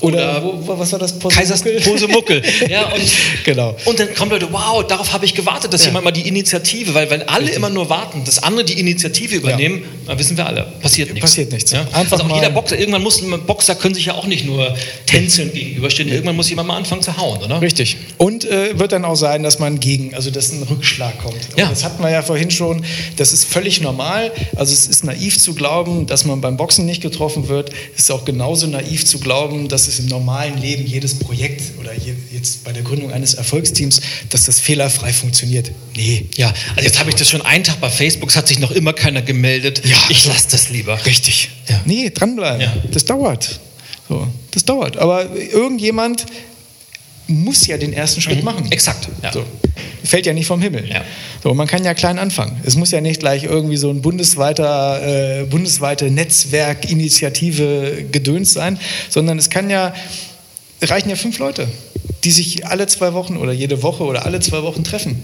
[SPEAKER 3] oder wo, wo, was war das?
[SPEAKER 2] Kaisers Posemuckel. ja, und,
[SPEAKER 3] Genau.
[SPEAKER 2] und dann kommen Leute, wow, darauf habe ich gewartet, dass
[SPEAKER 3] Ja.
[SPEAKER 2] jemand mal die Initiative, weil wenn alle immer nur warten, dass andere die Initiative übernehmen, dann wissen wir alle, passiert nichts.
[SPEAKER 3] Passiert nichts.
[SPEAKER 2] Ja?
[SPEAKER 3] Einfach
[SPEAKER 2] also auch jeder Boxer, irgendwann muss, Boxer können sich ja auch nicht nur tänzeln gegenüberstehen, irgendwann muss jemand mal anfangen zu hauen, oder?
[SPEAKER 3] Richtig. Und äh, wird dann auch sein, dass man gegen, also dass ein Rückschlag kommt. Und
[SPEAKER 2] Ja.
[SPEAKER 3] Das hatten wir ja vorhin schon. Das ist völlig normal. Also es ist naiv zu glauben, dass man beim Boxen nicht getroffen wird. Es ist auch genauso naiv zu glauben, dass es im normalen Leben jedes Projekt oder je, jetzt bei der Gründung eines Erfolgsteams, dass das fehlerfrei funktioniert. Nee.
[SPEAKER 2] Ja, also jetzt habe ich das schon einen Tag bei Facebook, es hat sich noch immer keiner gemeldet.
[SPEAKER 3] Ja.
[SPEAKER 2] ich lasse das lieber.
[SPEAKER 3] Richtig.
[SPEAKER 2] Ja.
[SPEAKER 3] Nee, dranbleiben.
[SPEAKER 2] Ja.
[SPEAKER 3] Das dauert. So, das dauert. Aber irgendjemand muss ja den ersten Schritt machen.
[SPEAKER 2] Exakt. Ja.
[SPEAKER 3] So. Fällt ja nicht vom Himmel.
[SPEAKER 2] Ja.
[SPEAKER 3] So, man kann ja klein anfangen. Es muss ja nicht gleich irgendwie so ein bundesweiter, äh, bundesweite Netzwerkinitiative gedöns sein, sondern es kann ja, reichen ja fünf Leute, die sich alle zwei Wochen oder jede Woche oder alle zwei Wochen treffen.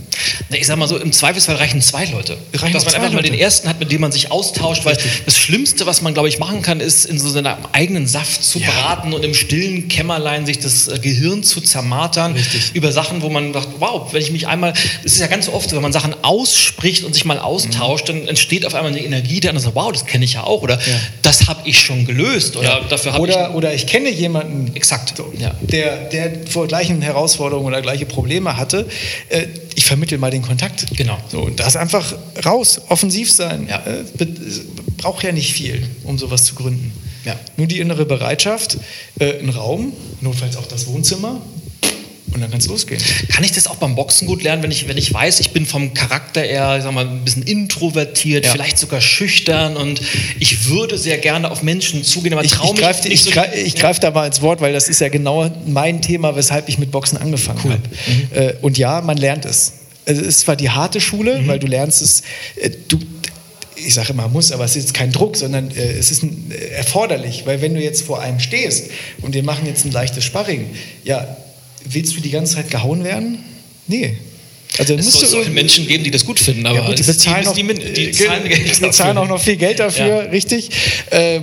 [SPEAKER 2] Ich sag mal so, im Zweifelsfall reichen zwei Leute.
[SPEAKER 3] Reichen
[SPEAKER 2] Dass man einfach mal
[SPEAKER 3] Leute.
[SPEAKER 2] den ersten hat, mit dem man sich austauscht, weil das Schlimmste, was man, glaube ich, machen kann, ist, in so seinem eigenen Saft zu
[SPEAKER 3] Ja.
[SPEAKER 2] braten und im stillen Kämmerlein sich das äh, Gehirn zu zermartern
[SPEAKER 3] Richtig.
[SPEAKER 2] über Sachen, wo man sagt, wow, wenn ich mich einmal, es ist ja ganz oft so, wenn man Sachen ausspricht und sich mal austauscht, dann entsteht auf einmal eine Energie, der andere sagt, wow, das kenne ich ja auch oder das habe ich schon gelöst oder dafür habe ich...
[SPEAKER 3] Oder, ich kenne jemanden,
[SPEAKER 2] Exakt,
[SPEAKER 3] so,
[SPEAKER 2] ja.
[SPEAKER 3] der, der vor gleichen Herausforderungen oder gleiche Probleme hatte. Äh, ich vermittle mal den Kontakt.
[SPEAKER 2] Genau.
[SPEAKER 3] So, und das einfach raus, offensiv sein.
[SPEAKER 2] Ja.
[SPEAKER 3] Äh, es braucht ja nicht viel, um sowas zu gründen.
[SPEAKER 2] Ja.
[SPEAKER 3] Nur die innere Bereitschaft, äh, ein Raum, notfalls auch das Wohnzimmer, und dann kann es losgehen.
[SPEAKER 2] Kann ich das auch beim Boxen gut lernen, wenn ich, wenn ich weiß, ich bin vom Charakter eher, ich sag mal, ein bisschen introvertiert,
[SPEAKER 3] Ja.
[SPEAKER 2] vielleicht sogar schüchtern und ich würde sehr gerne auf Menschen zugehen, aber
[SPEAKER 3] Ich,
[SPEAKER 2] traue
[SPEAKER 3] ich
[SPEAKER 2] mich
[SPEAKER 3] greife
[SPEAKER 2] nicht
[SPEAKER 3] ich
[SPEAKER 2] so.
[SPEAKER 3] greif, ich greif da mal ins Wort, weil das ist ja genau mein Thema, weshalb ich mit Boxen angefangen habe. Äh, und ja, man lernt es. Also Es ist zwar die harte Schule, weil du lernst es, äh, du, ich sage immer muss, aber es ist kein Druck, sondern äh, es ist ein, äh, erforderlich, weil wenn du jetzt vor einem stehst und wir machen jetzt ein leichtes Sparring, ja, willst du die ganze Zeit gehauen werden? Nee. Also
[SPEAKER 2] es soll, soll Menschen geben, die das gut finden, aber
[SPEAKER 3] ja, gut, die bezahlen, noch,
[SPEAKER 2] die, die,
[SPEAKER 3] äh,
[SPEAKER 2] zahlen
[SPEAKER 3] die bezahlen auch noch viel Geld dafür,
[SPEAKER 2] Ja.
[SPEAKER 3] richtig. Äh,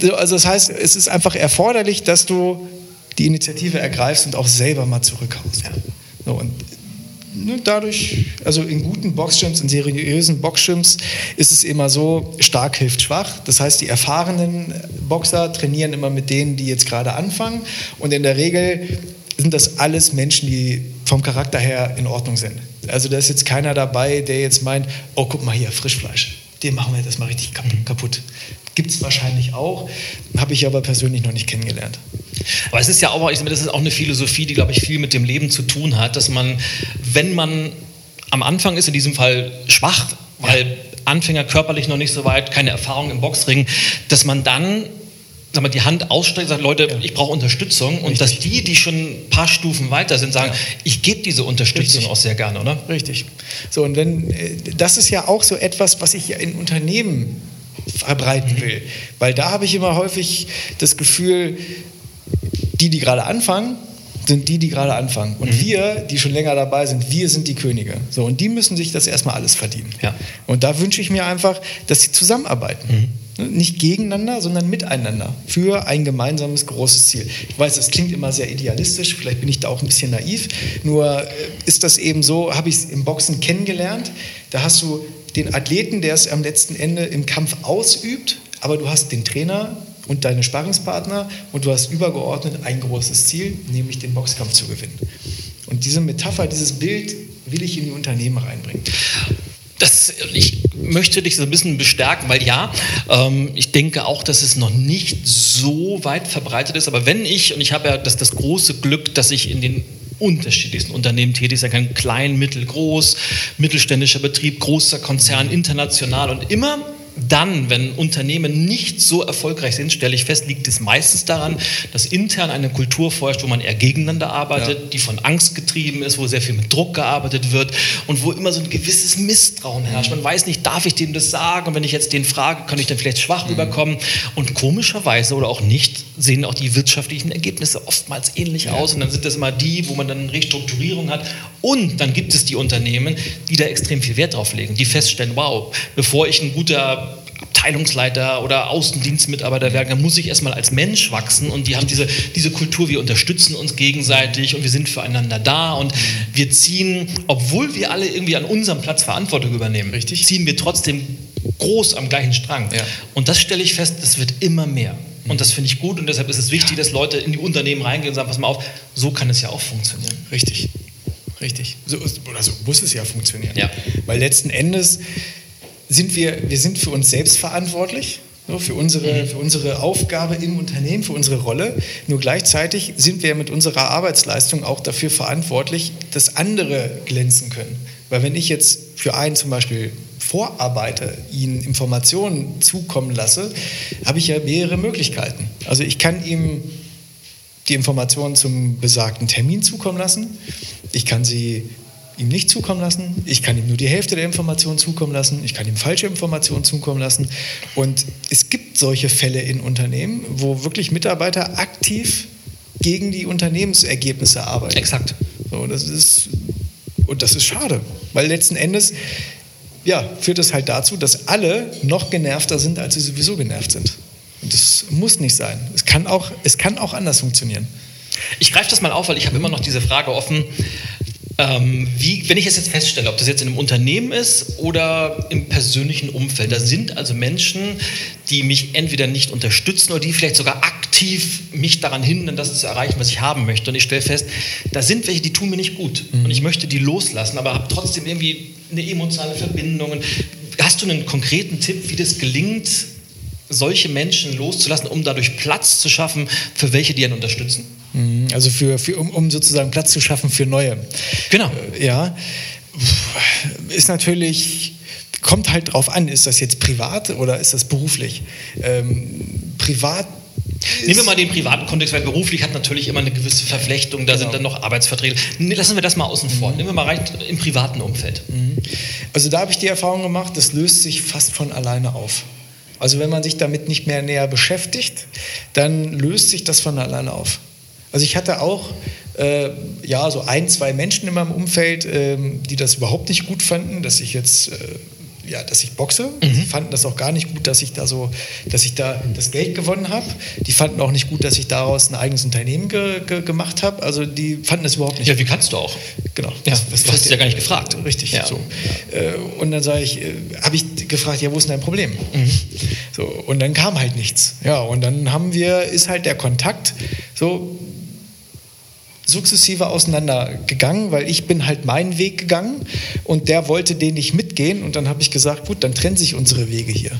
[SPEAKER 3] so, also das heißt, es ist einfach erforderlich, dass du die Initiative ergreifst und auch selber mal zurückhaust. So, und ne, dadurch, also in guten Boxgyms, in seriösen Boxgyms ist es immer so, stark hilft schwach. Das heißt, die erfahrenen Boxer trainieren immer mit denen, die jetzt gerade anfangen. Und in der Regel sind das alles Menschen, die vom Charakter her in Ordnung sind. Also da ist jetzt keiner dabei, der jetzt meint, oh guck mal hier, Frischfleisch, den machen wir jetzt mal richtig kap- kaputt. Gibt es wahrscheinlich auch, habe ich aber persönlich noch nicht kennengelernt.
[SPEAKER 2] Aber es ist ja auch, ich meine, das ist auch eine Philosophie, die, glaube ich, viel mit dem Leben zu tun hat, dass man, wenn man am Anfang ist, in diesem Fall schwach, weil Anfänger körperlich noch nicht so weit, keine Erfahrung im Boxring, dass man dann sag mal, die Hand ausstreckt und sagt, Leute, ich brauche Unterstützung. Und dass die, die schon ein paar Stufen weiter sind, sagen, ich gebe diese Unterstützung
[SPEAKER 3] Richtig.
[SPEAKER 2] auch sehr gerne, oder?
[SPEAKER 3] Richtig. So, und wenn, äh, das ist ja auch so etwas, was ich ja in Unternehmen verbreiten will. Weil da habe ich immer häufig das Gefühl, die, die gerade anfangen, sind die, die gerade anfangen. Und wir, die schon länger dabei sind, wir sind die Könige. So, und die müssen sich das erstmal alles verdienen.
[SPEAKER 2] Ja.
[SPEAKER 3] Und da wünsche ich mir einfach, dass sie zusammenarbeiten. Ne, Nicht gegeneinander, sondern miteinander für ein gemeinsames großes Ziel. Ich weiß, das klingt immer sehr idealistisch, vielleicht bin ich da auch ein bisschen naiv. Nur äh, ist das eben so, habe ich es im Boxen kennengelernt. Da hast du den Athleten, der es am letzten Ende im Kampf ausübt, aber du hast den Trainer und deine Sparringspartner und du hast übergeordnet ein großes Ziel, nämlich den Boxkampf zu gewinnen. Und diese Metapher, dieses Bild will ich in die Unternehmen reinbringen.
[SPEAKER 2] Das, ich möchte dich so ein bisschen bestärken, weil ja, ähm, ich denke auch, dass es noch nicht so weit verbreitet ist. Aber wenn ich, und ich habe ja das, das große Glück, dass ich in den unterschiedlichsten Unternehmen tätig sein kann, klein, mittel, groß, mittelständischer Betrieb, großer Konzern, international und immer dann, wenn Unternehmen nicht so erfolgreich sind, stelle ich fest, liegt es meistens daran, dass intern eine Kultur vorherrscht, wo man eher gegeneinander arbeitet, ja. die von Angst getrieben ist, wo sehr viel mit Druck gearbeitet wird und wo immer so ein gewisses Misstrauen herrscht. Man weiß nicht, darf ich dem das sagen? Und wenn ich jetzt den frage, kann ich dann vielleicht schwach mhm. rüberkommen? Und komischerweise oder auch nicht sehen auch die wirtschaftlichen Ergebnisse oftmals ähnlich ja. aus. Und dann sind das immer die, wo man dann eine Restrukturierung hat. Und dann gibt es die Unternehmen, die da extrem viel Wert drauf legen, die feststellen, wow, bevor ich ein guter Abteilungsleiter oder Außendienstmitarbeiter werden, dann muss ich erstmal als Mensch wachsen und die haben diese, diese Kultur, wir unterstützen uns gegenseitig und wir sind füreinander da und wir ziehen, obwohl wir alle irgendwie an unserem Platz Verantwortung übernehmen, Richtig. ziehen wir trotzdem groß am gleichen Strang. Ja. Und das stelle ich fest, das wird immer mehr. Und das finde ich gut und deshalb ist es wichtig, dass Leute in die Unternehmen reingehen und sagen, pass mal auf, so kann es ja auch funktionieren.
[SPEAKER 3] Richtig. Richtig. So, oder so muss es ja funktionieren. Ja. Weil letzten Endes sind wir, wir sind für uns selbst verantwortlich, für, unsere, für unsere Aufgabe im Unternehmen, für unsere Rolle. Nur gleichzeitig sind wir mit unserer Arbeitsleistung auch dafür verantwortlich, dass andere glänzen können. Weil wenn ich jetzt für einen zum Beispiel vorarbeite, ihnen Informationen zukommen lasse, habe ich ja mehrere Möglichkeiten. Also ich kann ihm die Informationen zum besagten Termin zukommen lassen. Ich kann sie ihm nicht zukommen lassen. Ich kann ihm nur die Hälfte der Informationen zukommen lassen. Ich kann ihm falsche Informationen zukommen lassen. Und es gibt solche Fälle in Unternehmen, wo wirklich Mitarbeiter aktiv gegen die Unternehmensergebnisse arbeiten.
[SPEAKER 2] Exakt.
[SPEAKER 3] So, das ist, und das ist schade, weil letzten Endes ja, führt es halt dazu, dass alle noch genervter sind, als sie sowieso genervt sind. Und das muss nicht sein. Es kann auch, es kann auch anders funktionieren.
[SPEAKER 2] Ich greife das mal auf, weil ich habe immer noch diese Frage offen. Ähm, wie, wenn ich es jetzt feststelle, ob das jetzt in einem Unternehmen ist oder im persönlichen Umfeld, da sind also Menschen, die mich entweder nicht unterstützen oder die vielleicht sogar aktiv mich daran hindern, das zu erreichen, was ich haben möchte. Und ich stelle fest, da sind welche, die tun mir nicht gut. Mhm. Und ich möchte die loslassen, aber habe trotzdem irgendwie eine emotionale Verbindung. Hast du einen konkreten Tipp, wie das gelingt, solche Menschen loszulassen, um dadurch Platz zu schaffen für welche, die einen unterstützen?
[SPEAKER 3] Mhm, also für, für um, um, sozusagen Platz zu schaffen für neue.
[SPEAKER 2] Genau.
[SPEAKER 3] Äh, ja. Ist natürlich, kommt halt drauf an, ist das jetzt privat oder ist das beruflich? Ähm, privat
[SPEAKER 2] Nehmen wir mal den privaten Kontext, weil beruflich hat natürlich immer eine gewisse Verflechtung, da genau. sind dann noch Arbeitsverträge. Lassen wir das mal außen vor. Mhm. Nehmen wir mal rein im privaten Umfeld. Mhm.
[SPEAKER 3] Also da habe ich die Erfahrung gemacht, das löst sich fast von alleine auf. Also wenn man sich damit nicht mehr näher beschäftigt, dann löst sich das von alleine auf. Also ich hatte auch äh, ja so ein, zwei Menschen in meinem Umfeld, äh, die das überhaupt nicht gut fanden, dass ich jetzt äh, ja, dass ich boxe. Mhm. Die fanden das auch gar nicht gut, dass ich da so, dass ich da das Geld gewonnen habe. Die fanden auch nicht gut, dass ich daraus ein eigenes Unternehmen ge ge gemacht habe. Also die fanden das überhaupt nicht.
[SPEAKER 2] Ja, wie kannst du auch?
[SPEAKER 3] Genau.
[SPEAKER 2] Ja, das, das hast du ja gar nicht gefragt.
[SPEAKER 3] Richtig. Ja. So. Äh, und dann sage ich, äh, habe ich gefragt, ja, wo ist denn dein Problem? Mhm. So und dann kam halt nichts. Ja, und dann haben wir, ist halt der Kontakt so sukzessive auseinandergegangen, weil ich bin halt meinen Weg gegangen und der wollte den nicht mitgehen und dann habe ich gesagt, gut, dann trennen sich unsere Wege hier.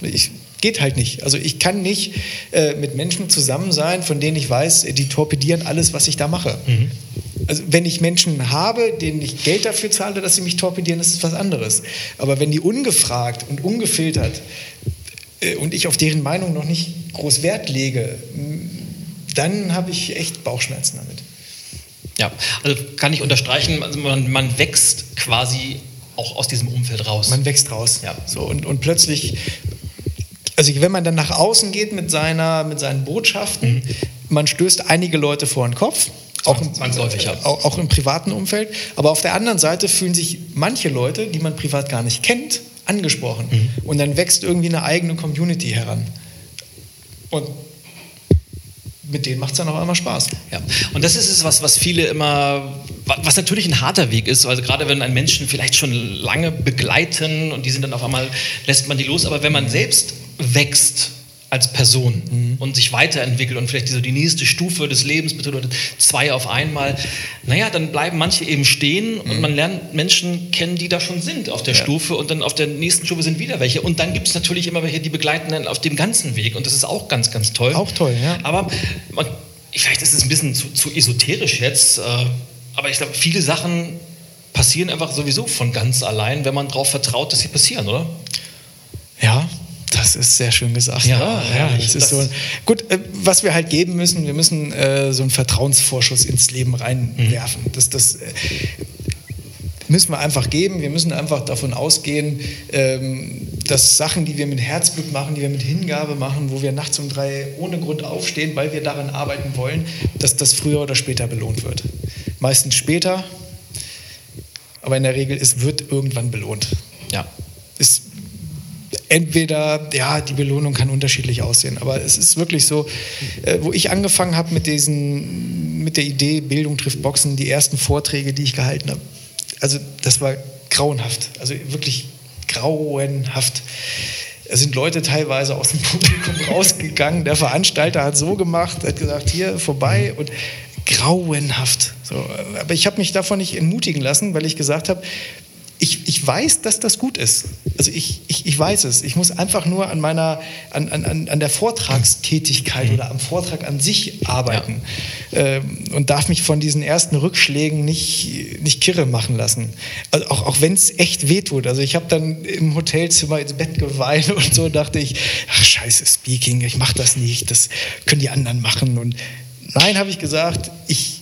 [SPEAKER 3] Ich, geht halt nicht. Also ich kann nicht äh, mit Menschen zusammen sein, von denen ich weiß, die torpedieren alles, was ich da mache. Mhm. Also wenn ich Menschen habe, denen ich Geld dafür zahle, dass sie mich torpedieren, ist es was anderes. Aber wenn die ungefragt und ungefiltert äh, und ich auf deren Meinung noch nicht groß Wert lege, dann habe ich echt Bauchschmerzen damit.
[SPEAKER 2] Ja, also kann ich unterstreichen, also man, man wächst quasi auch aus diesem Umfeld raus.
[SPEAKER 3] Man wächst raus. Ja. So, und, und plötzlich, also wenn man dann nach außen geht mit, seiner, mit seinen Botschaften, mhm. man stößt einige Leute vor den Kopf. Auch im, ja. auch, auch im privaten Umfeld. Aber auf der anderen Seite fühlen sich manche Leute, die man privat gar nicht kennt, angesprochen. Mhm. Und dann wächst irgendwie eine eigene Community heran. Und mit denen macht es dann auf einmal Spaß.
[SPEAKER 2] Ja. Und das ist es, was, was viele immer, was natürlich ein harter Weg ist, also gerade wenn einen Menschen vielleicht schon lange begleiten und die sind dann auf einmal, lässt man die los, aber wenn man selbst wächst als Person mhm. und sich weiterentwickelt und vielleicht so die nächste Stufe des Lebens bedeutet zwei auf einmal, naja, dann bleiben manche eben stehen mhm. und man lernt Menschen kennen, die da schon sind auf der ja. Stufe und dann auf der nächsten Stufe sind wieder welche. Und dann gibt es natürlich immer welche, die begleiten dann auf dem ganzen Weg und das ist auch ganz, ganz toll.
[SPEAKER 3] Auch toll, ja.
[SPEAKER 2] Aber man, vielleicht ist es ein bisschen zu, zu esoterisch jetzt, äh, aber ich glaube, viele Sachen passieren einfach sowieso von ganz allein, wenn man darauf vertraut, dass sie passieren, oder?
[SPEAKER 3] Ja, das ist sehr schön gesagt.
[SPEAKER 2] Ja, ja, ja
[SPEAKER 3] das ist so. Gut, äh, was wir halt geben müssen, wir müssen äh, so einen Vertrauensvorschuss ins Leben reinwerfen. Mhm. Das, das äh, müssen wir einfach geben. Wir müssen einfach davon ausgehen, ähm, dass Sachen, die wir mit Herzblut machen, die wir mit Hingabe machen, wo wir nachts um drei ohne Grund aufstehen, weil wir daran arbeiten wollen, dass das früher oder später belohnt wird. Meistens später, aber in der Regel, es wird irgendwann belohnt.
[SPEAKER 2] Ja.
[SPEAKER 3] Entweder, ja, die Belohnung kann unterschiedlich aussehen, aber es ist wirklich so, äh, wo ich angefangen habe mit mit der Idee, Bildung trifft Boxen, die ersten Vorträge, die ich gehalten habe, also das war grauenhaft, also wirklich grauenhaft. Da sind Leute teilweise aus dem Publikum rausgegangen. Der Veranstalter hat so gemacht, hat gesagt, hier vorbei und grauenhaft. So, aber ich habe mich davon nicht entmutigen lassen, weil ich gesagt habe, ich, ich weiß, dass das gut ist. Also ich, ich, ich weiß es. Ich muss einfach nur an meiner, an, an, an der Vortragstätigkeit mhm. oder am Vortrag an sich arbeiten ja. ähm, und darf mich von diesen ersten Rückschlägen nicht, nicht kirre machen lassen. Also auch, auch wenn es echt wehtut. Also ich habe dann im Hotelzimmer ins Bett geweint und so dachte ich, ach scheiße, Speaking, ich mache das nicht, das können die anderen machen. Und nein, habe ich gesagt, ich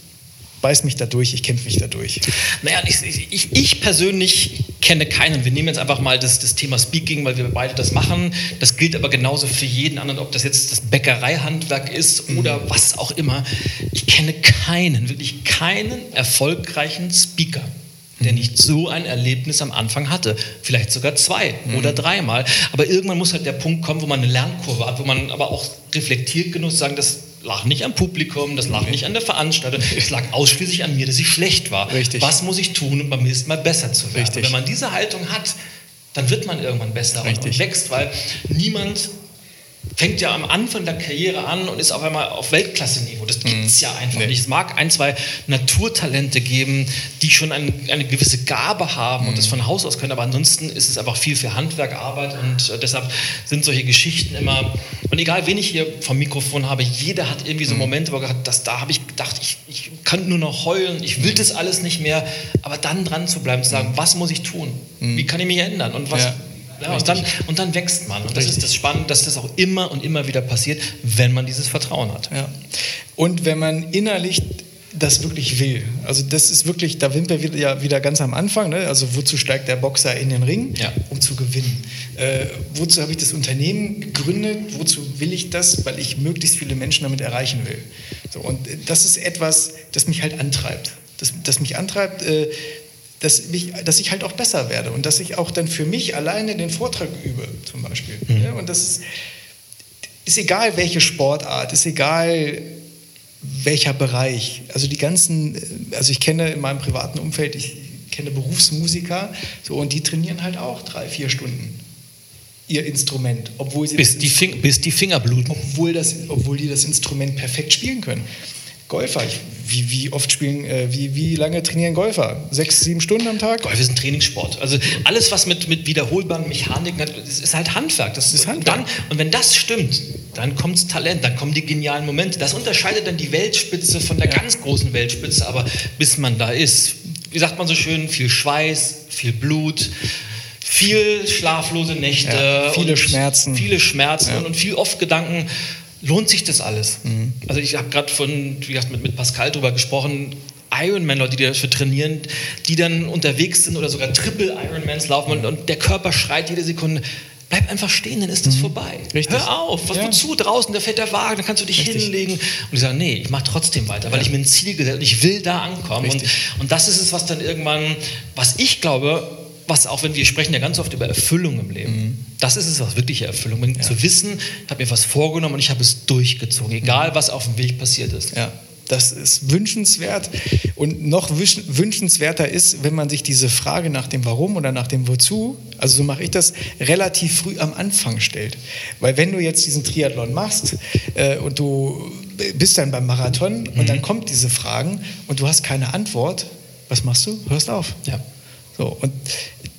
[SPEAKER 3] beiß mich da durch, ich kämpfe mich da durch.
[SPEAKER 2] Naja, ich, ich, ich, persönlich kenne keinen. Wir nehmen jetzt einfach mal das, das, Thema Speaking, weil wir beide das machen. Das gilt aber genauso für jeden anderen, ob das jetzt das Bäckereihandwerk ist mhm. oder was auch immer. Ich kenne keinen, wirklich keinen erfolgreichen Speaker der mhm. nicht so ein Erlebnis am Anfang hatte. Vielleicht sogar zwei mhm. oder dreimal. Aber irgendwann muss halt der Punkt kommen, wo man eine Lernkurve hat, wo man aber auch reflektiert genug sagen, das lag nicht am Publikum, das lag nee. nicht an der Veranstaltung, es lag ausschließlich an mir, dass ich schlecht war.
[SPEAKER 3] Richtig.
[SPEAKER 2] Was muss ich tun, um beim nächsten Mal besser zu werden?
[SPEAKER 3] Richtig.
[SPEAKER 2] wenn man diese Haltung hat, dann wird man irgendwann besser und, und wächst, weil niemand fängt ja am Anfang der Karriere an und ist auf einmal auf Weltklasse-Niveau. Das gibt es ja einfach nee. nicht. Es mag ein, zwei Naturtalente geben, die schon ein, eine gewisse Gabe haben mhm. und das von Haus aus können, aber ansonsten ist es einfach viel für Handwerk, Arbeit und äh, deshalb sind solche Geschichten immer, und egal wen ich hier vom Mikrofon habe, jeder hat irgendwie so mhm. Momente, wo er gesagt das, da habe ich gedacht, ich, ich kann nur noch heulen, ich will mhm. das alles nicht mehr, aber dann dran zu bleiben, zu sagen, mhm. was muss ich tun? Mhm. Wie kann ich mich ändern? Und was,
[SPEAKER 3] ja
[SPEAKER 2] ja, und, dann, und dann wächst man. Und das Richtig. ist das Spannende, dass das auch immer und immer wieder passiert, wenn man dieses Vertrauen hat.
[SPEAKER 3] Ja. Und wenn man innerlich das wirklich will. Also das ist wirklich, da sind wir wieder, ja wieder ganz am Anfang. Ne? Also wozu steigt der Boxer in den Ring?
[SPEAKER 2] Ja.
[SPEAKER 3] Um zu gewinnen. Äh, wozu habe ich das Unternehmen gegründet? Wozu will ich das? Weil ich möglichst viele Menschen damit erreichen will. So, und das ist etwas, das mich halt antreibt. Das, das mich antreibt, äh, dass, mich, dass ich halt auch besser werde und dass ich auch dann für mich alleine den Vortrag übe, zum Beispiel. Mhm. Ja, und das ist, ist egal, welche Sportart, ist egal, welcher Bereich. Also die ganzen, also ich kenne in meinem privaten Umfeld, ich kenne Berufsmusiker, so, und die trainieren halt auch drei, vier Stunden ihr Instrument, obwohl sie
[SPEAKER 2] bis, die, Fing bis die Finger bluten.
[SPEAKER 3] Obwohl, das, obwohl die das Instrument perfekt spielen können. Golfer, ich, wie, wie oft spielen, äh, wie, wie lange trainieren Golfer? Sechs, sieben Stunden am Tag?
[SPEAKER 2] Golf ist ein Trainingssport. Also alles, was mit, mit wiederholbaren Mechaniken hat, ist halt Handwerk. Das ist Handwerk. Dann, und wenn das stimmt, dann kommt das Talent, dann kommen die genialen Momente. Das unterscheidet dann die Weltspitze von der ja. ganz großen Weltspitze. Aber bis man da ist, wie sagt man so schön, viel Schweiß, viel Blut viel schlaflose Nächte,
[SPEAKER 3] ja, viele Schmerzen,
[SPEAKER 2] viele Schmerzen ja. und viel oft Gedanken, lohnt sich das alles? Mhm. Also ich habe gerade von, wie gesagt, mit, mit Pascal darüber gesprochen, Ironman-Leute, die dafür trainieren, die dann unterwegs sind oder sogar Triple Ironmans laufen und, und der Körper schreit jede Sekunde, bleib einfach stehen, dann ist das mhm. vorbei.
[SPEAKER 3] Richtig.
[SPEAKER 2] Hör auf, was ja. wozu? Draußen, da fährt der Wagen, dann kannst du dich Richtig. hinlegen. Und die sagen, nee, ich mache trotzdem weiter, weil ja. ich mir ein Ziel gesetzt habe, ich will da ankommen. Und, und das ist es, was dann irgendwann, was ich glaube, was auch wenn wir sprechen ja ganz oft über Erfüllung im Leben. Mhm. Das ist es, was wirkliche Erfüllung. Ja. Zu wissen, ich habe mir was vorgenommen und ich habe es durchgezogen, egal mhm. was auf dem Weg passiert ist.
[SPEAKER 3] Ja. Das ist wünschenswert. Und noch wünschenswerter ist, wenn man sich diese Frage nach dem Warum oder nach dem Wozu, also so mache ich das, relativ früh am Anfang stellt. Weil wenn du jetzt diesen Triathlon machst äh, und du bist dann beim Marathon mhm. und dann kommt diese Fragen und du hast keine Antwort, was machst du? Hörst auf.
[SPEAKER 2] Ja.
[SPEAKER 3] So, und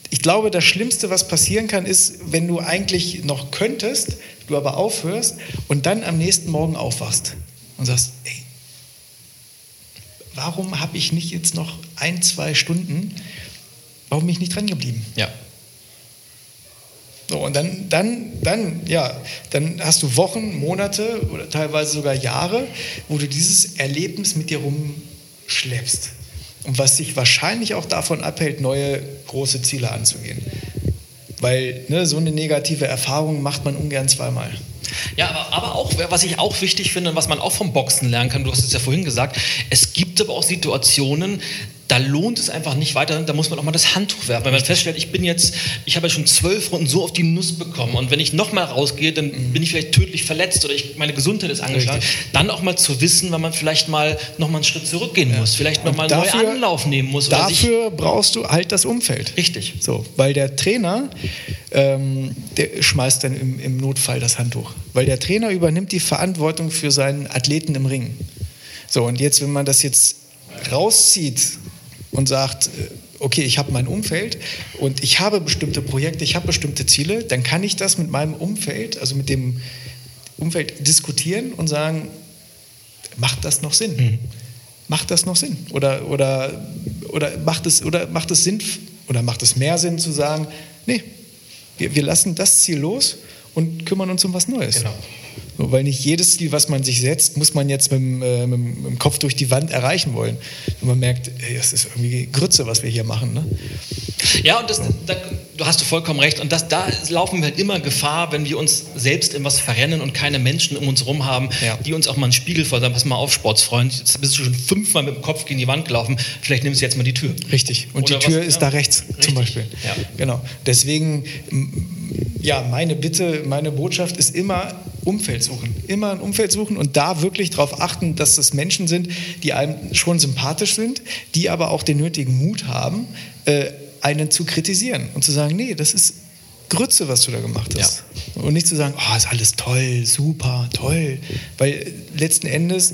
[SPEAKER 3] ich glaube, das Schlimmste, was passieren kann, ist, wenn du eigentlich noch könntest, du aber aufhörst und dann am nächsten Morgen aufwachst und sagst, ey, warum habe ich nicht jetzt noch ein, zwei Stunden, warum bin ich nicht dran geblieben?
[SPEAKER 2] Ja.
[SPEAKER 3] So, und dann, dann, dann, ja, dann hast du Wochen, Monate oder teilweise sogar Jahre, wo du dieses Erlebnis mit dir rumschleppst. Und was dich wahrscheinlich auch davon abhält, neue große Ziele anzugehen. Weil ne, so eine negative Erfahrung macht man ungern zweimal.
[SPEAKER 2] Ja, aber, aber, auch, was ich auch wichtig finde und was man auch vom Boxen lernen kann, du hast es ja vorhin gesagt, es gibt aber auch Situationen, da lohnt es einfach nicht weiter, da muss man auch mal das Handtuch werfen. Wenn man feststellt, ich bin jetzt, ich habe ja schon zwölf Runden so auf die Nuss bekommen und wenn ich nochmal rausgehe, dann mhm. bin ich vielleicht tödlich verletzt oder ich, meine Gesundheit ist angeschlagen. Richtig. Dann auch mal zu wissen, wenn man vielleicht mal nochmal einen Schritt zurückgehen ja. muss, vielleicht nochmal einen neuen Anlauf nehmen muss.
[SPEAKER 3] dafür brauchst du halt das Umfeld.
[SPEAKER 2] Richtig.
[SPEAKER 3] So, weil der Trainer, ähm, der schmeißt dann im, im Notfall das Handtuch. Weil der Trainer übernimmt die Verantwortung für seinen Athleten im Ring. So, und jetzt, wenn man das jetzt rauszieht und sagt, äh, okay, ich habe mein Umfeld und ich habe bestimmte Projekte, ich habe bestimmte Ziele, dann kann ich das mit meinem Umfeld, also mit dem Umfeld diskutieren und sagen, macht das noch Sinn? Mhm. Macht das noch Sinn? Oder, oder, oder, macht es, oder macht es Sinn oder macht es mehr Sinn zu sagen, nee, wir, wir lassen das Ziel los und kümmern uns um was Neues.
[SPEAKER 2] Genau.
[SPEAKER 3] Weil nicht jedes Ziel, was man sich setzt, muss man jetzt mit dem, äh, mit dem Kopf durch die Wand erreichen wollen. Und man merkt, ey, das ist irgendwie Grütze, was wir hier machen. Ne?
[SPEAKER 2] Ja, und das, da, du hast du vollkommen recht. Und das, da laufen wir halt immer Gefahr, wenn wir uns selbst in was verrennen und keine Menschen um uns herum haben, ja. die uns auch mal einen Spiegel vor sagen, pass mal auf, Sportsfreund, jetzt bist du schon fünfmal mit dem Kopf gegen die Wand gelaufen, vielleicht nimmst du jetzt mal die Tür.
[SPEAKER 3] Richtig. Und Oder die Tür was, ist ja. da rechts Richtig. zum Beispiel.
[SPEAKER 2] Ja.
[SPEAKER 3] Genau. Deswegen, ja, meine Bitte, meine Botschaft ist immer, Umfeld suchen. Immer ein Umfeld suchen und da wirklich darauf achten, dass das Menschen sind, die einem schon sympathisch sind, die aber auch den nötigen Mut haben, äh, einen zu kritisieren und zu sagen, nee, das ist Grütze, was du da gemacht hast. Ja. Und nicht zu sagen, oh, ist alles toll, super, toll. Weil letzten Endes,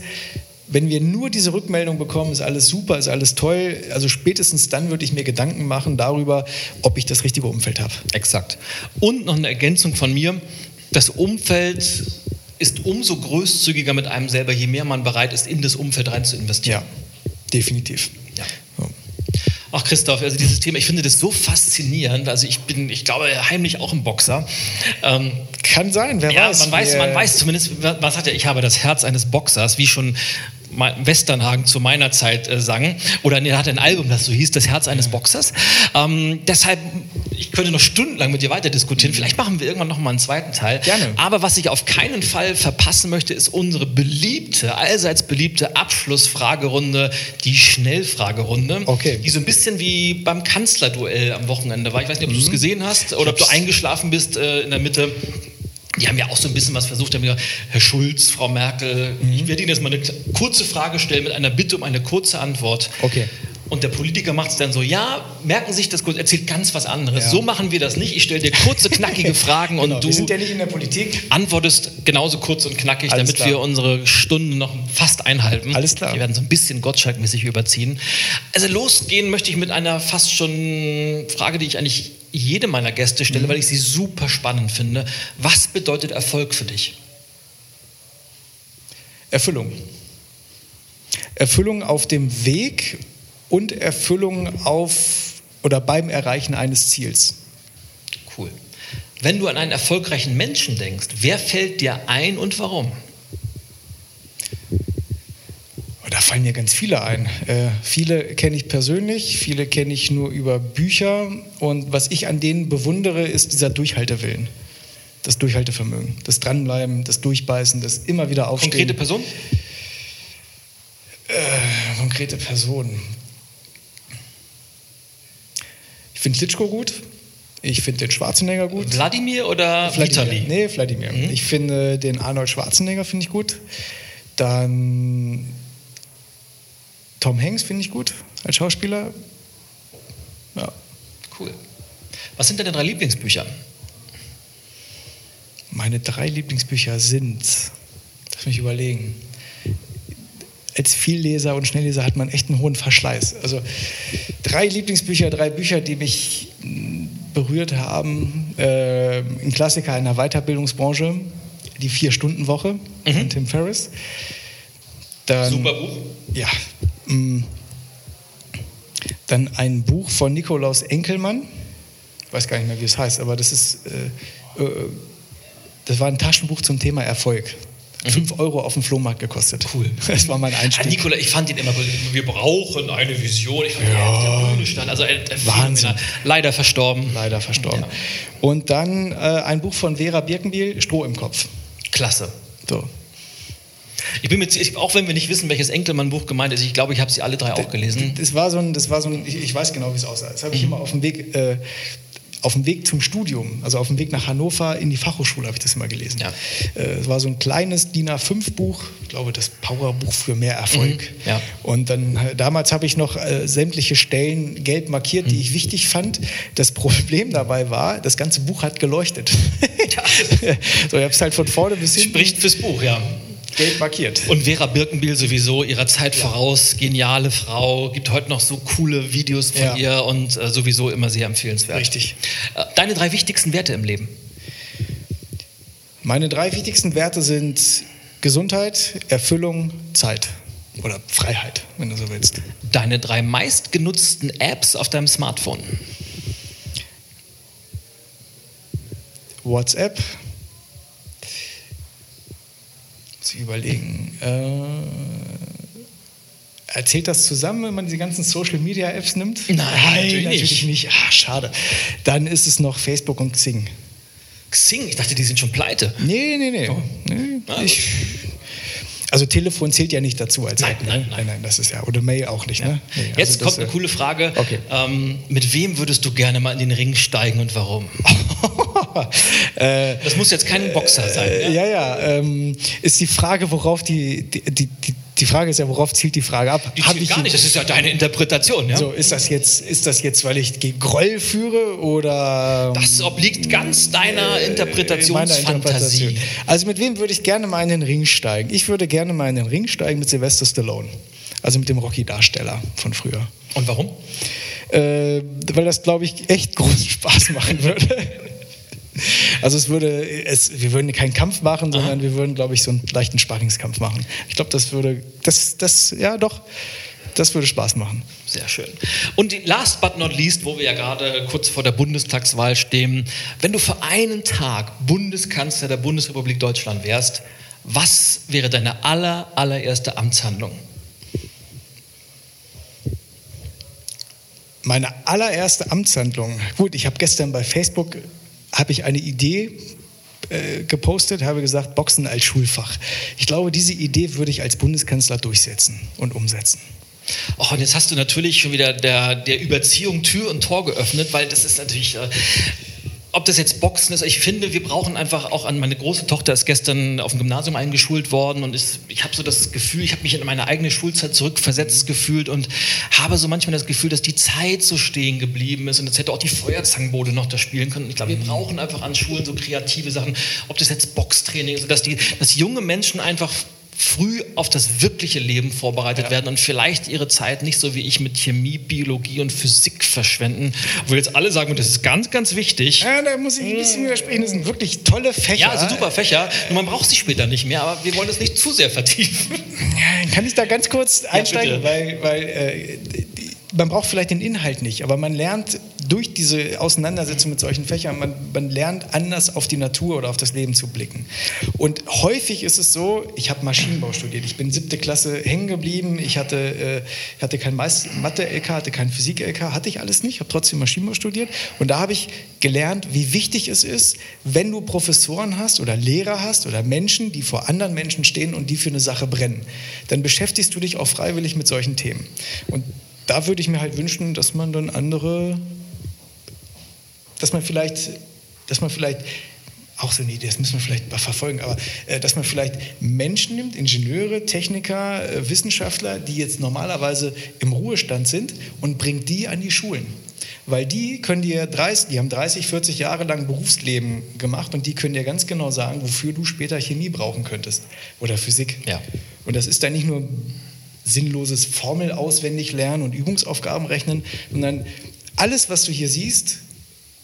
[SPEAKER 3] wenn wir nur diese Rückmeldung bekommen, ist alles super, ist alles toll, also spätestens dann würde ich mir Gedanken machen darüber, ob ich das richtige Umfeld habe.
[SPEAKER 2] Exakt. Und noch eine Ergänzung von mir das Umfeld ist umso großzügiger mit einem selber, je mehr man bereit ist, in das Umfeld rein zu investieren.
[SPEAKER 3] Ja, definitiv.
[SPEAKER 2] Ja. Ach Christoph, also dieses Thema, ich finde das so faszinierend. Also ich bin, ich glaube, heimlich auch ein Boxer.
[SPEAKER 3] Ähm, Kann sein, wer
[SPEAKER 2] ja,
[SPEAKER 3] weiß.
[SPEAKER 2] Man weiß, man weiß zumindest, was hat er, ich habe das Herz eines Boxers, wie schon Westernhagen zu meiner Zeit äh, sang. Oder er hatte ein Album, das so hieß, Das Herz eines Boxers. Ähm, deshalb, ich könnte noch stundenlang mit dir weiter diskutieren. Vielleicht machen wir irgendwann noch mal einen zweiten Teil.
[SPEAKER 3] Gerne.
[SPEAKER 2] Aber was ich auf keinen Fall verpassen möchte, ist unsere beliebte, allseits beliebte Abschlussfragerunde, die Schnellfragerunde.
[SPEAKER 3] Okay.
[SPEAKER 2] Die so ein bisschen wie beim Kanzlerduell am Wochenende war. Ich weiß nicht, ob du es mhm. gesehen hast oder ob du eingeschlafen bist äh, in der Mitte. Die haben ja auch so ein bisschen was versucht, haben gesagt, Herr Schulz, Frau Merkel, mhm. ich werde Ihnen jetzt mal eine kurze Frage stellen mit einer Bitte um eine kurze Antwort.
[SPEAKER 3] Okay.
[SPEAKER 2] Und der Politiker macht es dann so, ja, merken Sie sich das kurz, erzählt ganz was anderes. Ja. So machen wir das nicht. Ich stelle dir kurze, knackige Fragen genau, und du
[SPEAKER 3] ja
[SPEAKER 2] antwortest genauso kurz und knackig, Alles damit klar. wir unsere Stunden noch fast einhalten.
[SPEAKER 3] Alles klar.
[SPEAKER 2] Wir werden so ein bisschen Gottschalk-mäßig überziehen. Also losgehen möchte ich mit einer fast schon Frage, die ich eigentlich jede meiner Gäste stelle, mhm. weil ich sie super spannend finde. Was bedeutet Erfolg für dich?
[SPEAKER 3] Erfüllung. Erfüllung auf dem Weg und Erfüllung auf oder beim Erreichen eines Ziels.
[SPEAKER 2] Cool. Wenn du an einen erfolgreichen Menschen denkst, wer fällt dir ein und warum?
[SPEAKER 3] Da fallen mir ganz viele ein. Äh, viele kenne ich persönlich, viele kenne ich nur über Bücher. Und was ich an denen bewundere, ist dieser Durchhaltewillen. Das Durchhaltevermögen, das Dranbleiben, das Durchbeißen, das immer wieder aufstehen.
[SPEAKER 2] Konkrete Person?
[SPEAKER 3] Äh, konkrete Person. Ich finde Klitschko gut. Ich finde den Schwarzenegger gut.
[SPEAKER 2] Wladimir oder
[SPEAKER 3] Wladimir? Vitali? Nee, Wladimir. Mhm. Ich finde den Arnold Schwarzenegger finde ich gut. Dann Tom Hanks finde ich gut als Schauspieler.
[SPEAKER 2] Ja. Cool. Was sind deine drei Lieblingsbücher?
[SPEAKER 3] Meine drei Lieblingsbücher sind, lass mich überlegen. Als Vielleser und Schnellleser hat man echt einen hohen Verschleiß. Also drei Lieblingsbücher, drei Bücher, die mich hm, berührt haben. Äh, ein Klassiker in der Weiterbildungsbranche, die Vier-Stunden-Woche mhm. von Tim Ferriss.
[SPEAKER 2] Dann, Super Buch.
[SPEAKER 3] Ja. Mh, hm, dann ein Buch von Nikolaus Enkelmann. Ich weiß gar nicht mehr, wie es heißt, aber das ist, äh, äh, das war ein Taschenbuch zum Thema Erfolg. 5 mhm. Euro auf dem Flohmarkt gekostet.
[SPEAKER 2] Cool.
[SPEAKER 3] Das war mein Einstieg.
[SPEAKER 2] Ja, Nikola, ich fand ihn immer. Wir brauchen eine Vision. Ich fand ja. der, stand. Also
[SPEAKER 3] Wahnsinn.
[SPEAKER 2] Leider verstorben.
[SPEAKER 3] Leider verstorben. Ja. Und dann äh, ein Buch von Vera Birkenbiel, Stroh im Kopf.
[SPEAKER 2] Klasse. So. Ich bin mir, auch wenn wir nicht wissen, welches Enkelmann-Buch gemeint ist, ich glaube, ich habe sie alle drei auch gelesen.
[SPEAKER 3] Das war so ein, das war so ein, ich, weiß genau, wie es aussah. Das habe ich mhm. immer auf dem Weg, äh, auf dem Weg zum Studium, also auf dem Weg nach Hannover in die Fachhochschule habe ich das immer gelesen.
[SPEAKER 2] Ja.
[SPEAKER 3] Äh, es war so ein kleines DIN A5-Buch, ich glaube das Powerbuch für mehr Erfolg.
[SPEAKER 2] Mhm. Ja.
[SPEAKER 3] Und dann äh, damals habe ich noch äh, sämtliche Stellen gelb markiert, die mhm. ich wichtig fand. Das Problem dabei war, das ganze Buch hat geleuchtet. Ja. so, ich habe es halt von vorne bis
[SPEAKER 2] hinten. Spricht fürs Buch, ja
[SPEAKER 3] gelb markiert.
[SPEAKER 2] Und Vera Birkenbiel sowieso ihrer Zeit ja. voraus, geniale Frau, gibt heute noch so coole Videos von ja. ihr und äh, sowieso immer sehr empfehlenswert.
[SPEAKER 3] Richtig.
[SPEAKER 2] Äh, deine drei wichtigsten Werte im Leben?
[SPEAKER 3] Meine drei wichtigsten Werte sind Gesundheit, Erfüllung, Zeit. Oder Freiheit, wenn du so willst.
[SPEAKER 2] Deine drei meistgenutzten Apps auf deinem Smartphone?
[SPEAKER 3] WhatsApp, Muss ich überlegen. Äh, erzählt das zusammen, wenn man diese ganzen Social Media Apps nimmt?
[SPEAKER 2] Nein, natürlich,
[SPEAKER 3] natürlich nicht. Ach, schade. Dann ist es noch Facebook und Xing.
[SPEAKER 2] Xing? Ich dachte, die sind schon pleite.
[SPEAKER 3] Nee, nee, nee. Oh. nee ich, also Telefon zählt ja nicht dazu als
[SPEAKER 2] nein, App.
[SPEAKER 3] Ne?
[SPEAKER 2] Nein, nein,
[SPEAKER 3] nein, das ist ja. Oder Mail auch nicht. Ja. Ne?
[SPEAKER 2] Nee, also Jetzt kommt eine äh, coole Frage.
[SPEAKER 3] Okay.
[SPEAKER 2] Ähm, mit wem würdest du gerne mal in den Ring steigen und warum?
[SPEAKER 3] äh,
[SPEAKER 2] das muss jetzt kein Boxer sein.
[SPEAKER 3] Äh, ja, ja. ähm, ist die Frage, worauf die, die, die, die Frage ist ja, worauf zielt die Frage ab?
[SPEAKER 2] Die zielt ich gar nicht, das ist ja deine Interpretation. Ja?
[SPEAKER 3] So, ist das jetzt, ist das jetzt, weil ich gegen Groll führe oder?
[SPEAKER 2] Das obliegt ganz deiner äh, Interpretationsfantasie. Interpretation.
[SPEAKER 3] Also mit wem würde ich gerne mal in den Ring steigen? Ich würde gerne mal in den Ring steigen mit Sylvester Stallone, also mit dem Rocky-Darsteller von früher.
[SPEAKER 2] Und warum?
[SPEAKER 3] Äh, weil das, glaube ich, echt großen Spaß machen würde. Also es würde, es, wir würden keinen Kampf machen, sondern Aha. wir würden, glaube ich, so einen leichten Sparringskampf machen. Ich glaube, das würde, das, das, ja doch, das würde Spaß machen.
[SPEAKER 2] Sehr schön. Und last but not least, wo wir ja gerade kurz vor der Bundestagswahl stehen, wenn du für einen Tag Bundeskanzler der Bundesrepublik Deutschland wärst, was wäre deine aller, allererste Amtshandlung?
[SPEAKER 3] Meine allererste Amtshandlung. Gut, ich habe gestern bei Facebook habe ich eine Idee äh, gepostet, habe gesagt, Boxen als Schulfach. Ich glaube, diese Idee würde ich als Bundeskanzler durchsetzen und umsetzen.
[SPEAKER 2] Oh, und jetzt hast du natürlich schon wieder der, der Überziehung Tür und Tor geöffnet, weil das ist natürlich, äh, ob das jetzt Boxen ist, ich finde, wir brauchen einfach auch an meine große Tochter ist gestern auf dem Gymnasium eingeschult worden und ist, ich habe so das Gefühl, ich habe mich in meine eigene Schulzeit zurückversetzt gefühlt und habe so manchmal das Gefühl, dass die Zeit so stehen geblieben ist und jetzt hätte auch die Feuerzangenbowle noch da spielen können. Ich glaube, wir brauchen einfach an Schulen so kreative Sachen, ob das jetzt Boxtraining ist, dass die, dass junge Menschen einfach früh auf das wirkliche Leben vorbereitet ja. werden und vielleicht ihre Zeit nicht so wie ich mit Chemie, Biologie und Physik verschwenden. Wo jetzt alle sagen, das ist ganz, ganz wichtig.
[SPEAKER 3] Ja, da muss ich ein bisschen widersprechen. Das sind wirklich tolle Fächer.
[SPEAKER 2] Ja, sind super Fächer. Nur man braucht sie später nicht mehr, aber wir wollen das nicht zu sehr vertiefen.
[SPEAKER 3] Kann ich da ganz kurz einsteigen? Ja, weil, weil äh, man braucht vielleicht den Inhalt nicht, aber man lernt durch diese Auseinandersetzung mit solchen Fächern, man, man, lernt anders auf die Natur oder auf das Leben zu blicken. Und häufig ist es so, ich habe Maschinenbau studiert, ich bin siebte Klasse hängen geblieben, ich hatte, äh, hatte kein Mathe-LK, hatte kein Physik-LK, hatte ich alles nicht, habe trotzdem Maschinenbau studiert und da habe ich gelernt, wie wichtig es ist, wenn du Professoren hast oder Lehrer hast oder Menschen, die vor anderen Menschen stehen und die für eine Sache brennen, dann beschäftigst du dich auch freiwillig mit solchen Themen. Und da würde ich mir halt wünschen, dass man dann andere, dass man vielleicht, dass man vielleicht auch so eine Idee, das müssen wir vielleicht mal verfolgen, aber äh, dass man vielleicht Menschen nimmt, Ingenieure, Techniker, äh, Wissenschaftler, die jetzt normalerweise im Ruhestand sind und bringt die an die Schulen. Weil die können dir 30, die haben 30, 40 Jahre lang Berufsleben gemacht und die können dir ganz genau sagen, wofür du später Chemie brauchen könntest oder Physik.
[SPEAKER 2] Ja.
[SPEAKER 3] Und das ist dann nicht nur sinnloses Formel auswendig lernen und Übungsaufgaben rechnen, sondern alles, was du hier siehst,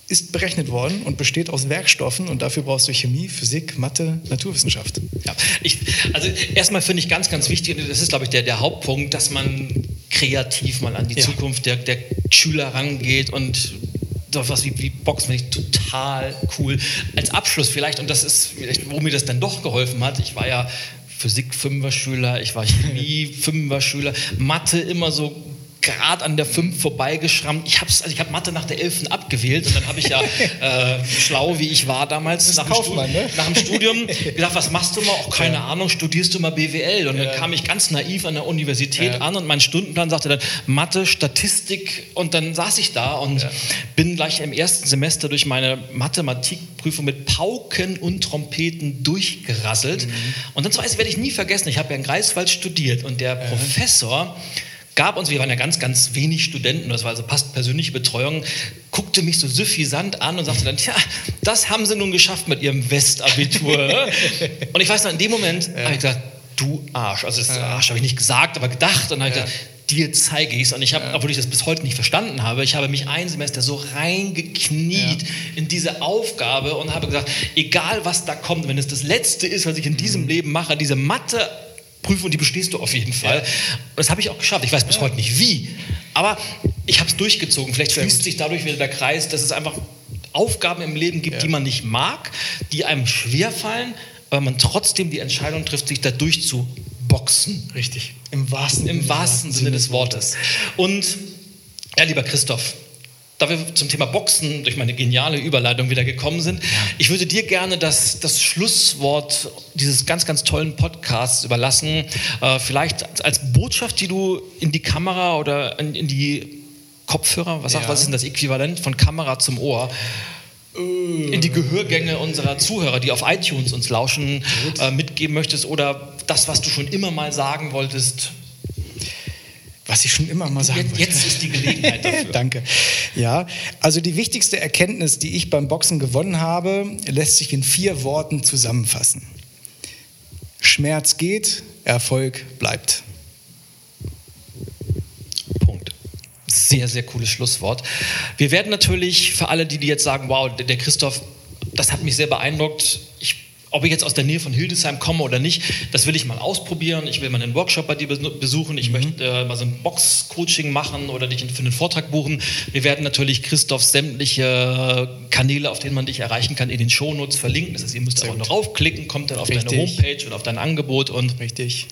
[SPEAKER 3] ist berechnet worden und besteht aus Werkstoffen und dafür brauchst du Chemie, Physik, Mathe, Naturwissenschaft.
[SPEAKER 2] Ja, ich, also erstmal finde ich ganz, ganz wichtig, und das ist, glaube ich, der, der Hauptpunkt, dass man kreativ mal an die ja. Zukunft der, der Schüler rangeht und sowas wie, wie Boxen finde ich total cool. Als Abschluss vielleicht, und das ist vielleicht, wo mir das dann doch geholfen hat, ich war ja Physik Fünfer-Schüler, ich war Chemie Fünfer-Schüler, Mathe immer so gerade an der 5 vorbeigeschrammt. Ich habe also hab Mathe nach der 11. abgewählt und dann habe ich ja, äh, schlau wie ich war damals, nach dem, Kaufmann, ne? nach dem, Studium gedacht, was machst du mal? Auch keine ja. Ahnung, studierst du mal BWL? Und ja. dann kam ich ganz naiv an der Universität ja. an und mein Stundenplan sagte dann Mathe, Statistik und dann saß ich da und bin gleich im ersten Semester durch meine Mathematikprüfung mit Pauken und Trompeten durchgerasselt. Mhm. Und dann werde ich nie vergessen, ich habe ja in Greifswald studiert und der Professor, gab uns, wir waren ja ganz, ganz wenig Studenten, das war also fast persönliche Betreuung, guckte mich so suffisant an und sagte dann, tja, das haben sie nun geschafft mit ihrem Westabitur. und ich weiß noch, in dem Moment ja. habe ich gesagt, du Arsch. Also das Arsch habe ich nicht gesagt, aber gedacht. Und dann habe ich gesagt, dir zeige ich es. Und ich habe, ja. obwohl ich das bis heute nicht verstanden habe, ich habe mich ein Semester so reingekniet ja. in diese Aufgabe und habe gesagt, egal was da kommt, wenn es das Letzte ist, was ich in diesem mhm. Leben mache, diese Mathe Prüfung, die bestehst du auf jeden Fall. Ja. Das habe ich auch geschafft. Ich weiß bis ja. heute nicht wie, aber ich habe es durchgezogen. Vielleicht Sehr schließt gut. sich dadurch wieder der Kreis, dass es einfach Aufgaben im Leben gibt, ja. die man nicht mag, die einem schwerfallen, aber man trotzdem die Entscheidung trifft, sich da durchzuboxen.
[SPEAKER 3] Richtig. Im wahrsten,
[SPEAKER 2] Im wahrsten Sinne des Wortes. Und ja, lieber Christoph, da wir zum Thema Boxen durch meine geniale Überleitung wieder gekommen sind, ich würde dir gerne das, das Schlusswort dieses ganz, ganz tollen Podcasts überlassen. Äh, vielleicht als Botschaft, die du in die Kamera oder in, in die Kopfhörer, was, ja. was ist denn das Äquivalent von Kamera zum Ohr? Äh. in die Gehörgänge unserer Zuhörer, die auf iTunes uns lauschen, äh, mitgeben möchtest oder das, was du schon immer mal sagen wolltest,
[SPEAKER 3] was ich schon immer mal sagen
[SPEAKER 2] jetzt,
[SPEAKER 3] wollte.
[SPEAKER 2] Jetzt ist die Gelegenheit dafür.
[SPEAKER 3] Danke. Ja, also die wichtigste Erkenntnis, die ich beim Boxen gewonnen habe, lässt sich in vier Worten zusammenfassen. Schmerz geht, Erfolg bleibt.
[SPEAKER 2] Punkt. Sehr, sehr cooles Schlusswort. Wir werden natürlich für alle, die, die jetzt sagen, wow, der Christoph, das hat mich sehr beeindruckt. Ich ob ich jetzt aus der Nähe von Hildesheim komme oder nicht, das will ich mal ausprobieren. Ich will mal einen Workshop bei dir besuchen. Ich mhm. möchte äh, mal so ein Box-Coaching machen oder dich für einen Vortrag buchen. Wir werden natürlich Christophs sämtliche Kanäle, auf denen man dich erreichen kann, in den Shownotes verlinken. Das heißt, ihr müsst aber noch raufklicken, kommt dann auf Richtig. deine Homepage und auf dein Angebot. Und
[SPEAKER 3] Richtig.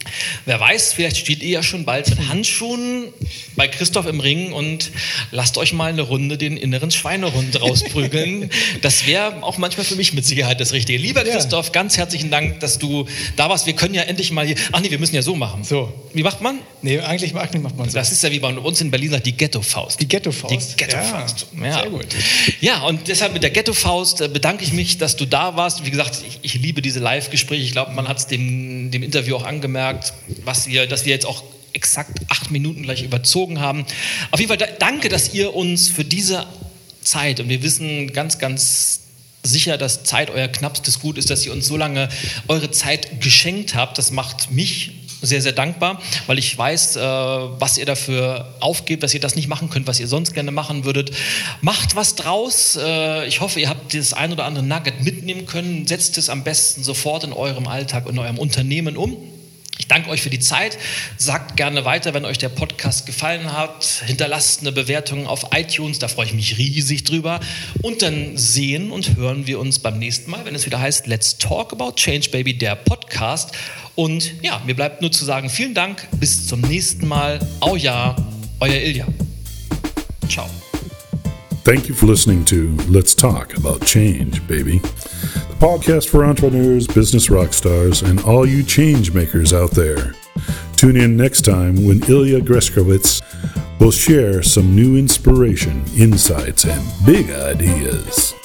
[SPEAKER 2] wer weiß, vielleicht steht ihr ja schon bald mit Handschuhen bei Christoph im Ring und lasst euch mal eine Runde den inneren Schweinehund rausprügeln. das wäre auch manchmal für mich mit Sicherheit das Richtige. Lieber Christoph, Christoph, ganz herzlichen Dank, dass du da warst. Wir können ja endlich mal hier. Ach nee, wir müssen ja so machen.
[SPEAKER 3] So.
[SPEAKER 2] Wie macht man?
[SPEAKER 3] Nee, eigentlich, eigentlich macht man so.
[SPEAKER 2] Das ist ja wie bei uns in Berlin sagt, die Ghetto-Faust.
[SPEAKER 3] Die Ghetto-Faust.
[SPEAKER 2] Die Ghetto-Faust. Ja, ja, Sehr gut. Ja, und deshalb mit der Ghetto-Faust äh, bedanke ich mich, dass du da warst. Wie gesagt, ich, ich liebe diese Live-Gespräche. Ich glaube, man hat es dem, dem Interview auch angemerkt, was wir, dass wir jetzt auch exakt acht Minuten gleich überzogen haben. Auf jeden Fall danke, dass ihr uns für diese Zeit, und wir wissen ganz, ganz sicher, dass Zeit euer knappstes Gut ist, dass ihr uns so lange eure Zeit geschenkt habt. Das macht mich sehr, sehr dankbar, weil ich weiß, äh, was ihr dafür aufgebt, dass ihr das nicht machen könnt, was ihr sonst gerne machen würdet. Macht was draus. Äh, ich hoffe, ihr habt das ein oder andere Nugget mitnehmen können. Setzt es am besten sofort in eurem Alltag und eurem Unternehmen um. Ich danke euch für die Zeit. Sagt gerne weiter, wenn euch der Podcast gefallen hat. Hinterlasst eine Bewertung auf iTunes, da freue ich mich riesig drüber. Und dann sehen und hören wir uns beim nächsten Mal, wenn es wieder heißt Let's Talk About Change Baby, der Podcast. Und ja, mir bleibt nur zu sagen, vielen Dank, bis zum nächsten Mal. Au ja, euer Ilja. Ciao.
[SPEAKER 1] Thank you for listening to Let's Talk About Change, Baby. Podcast for entrepreneurs, business rock stars, and all you change makers out there. Tune in next time when Ilya Greskowitz will share some new inspiration, insights, and big ideas.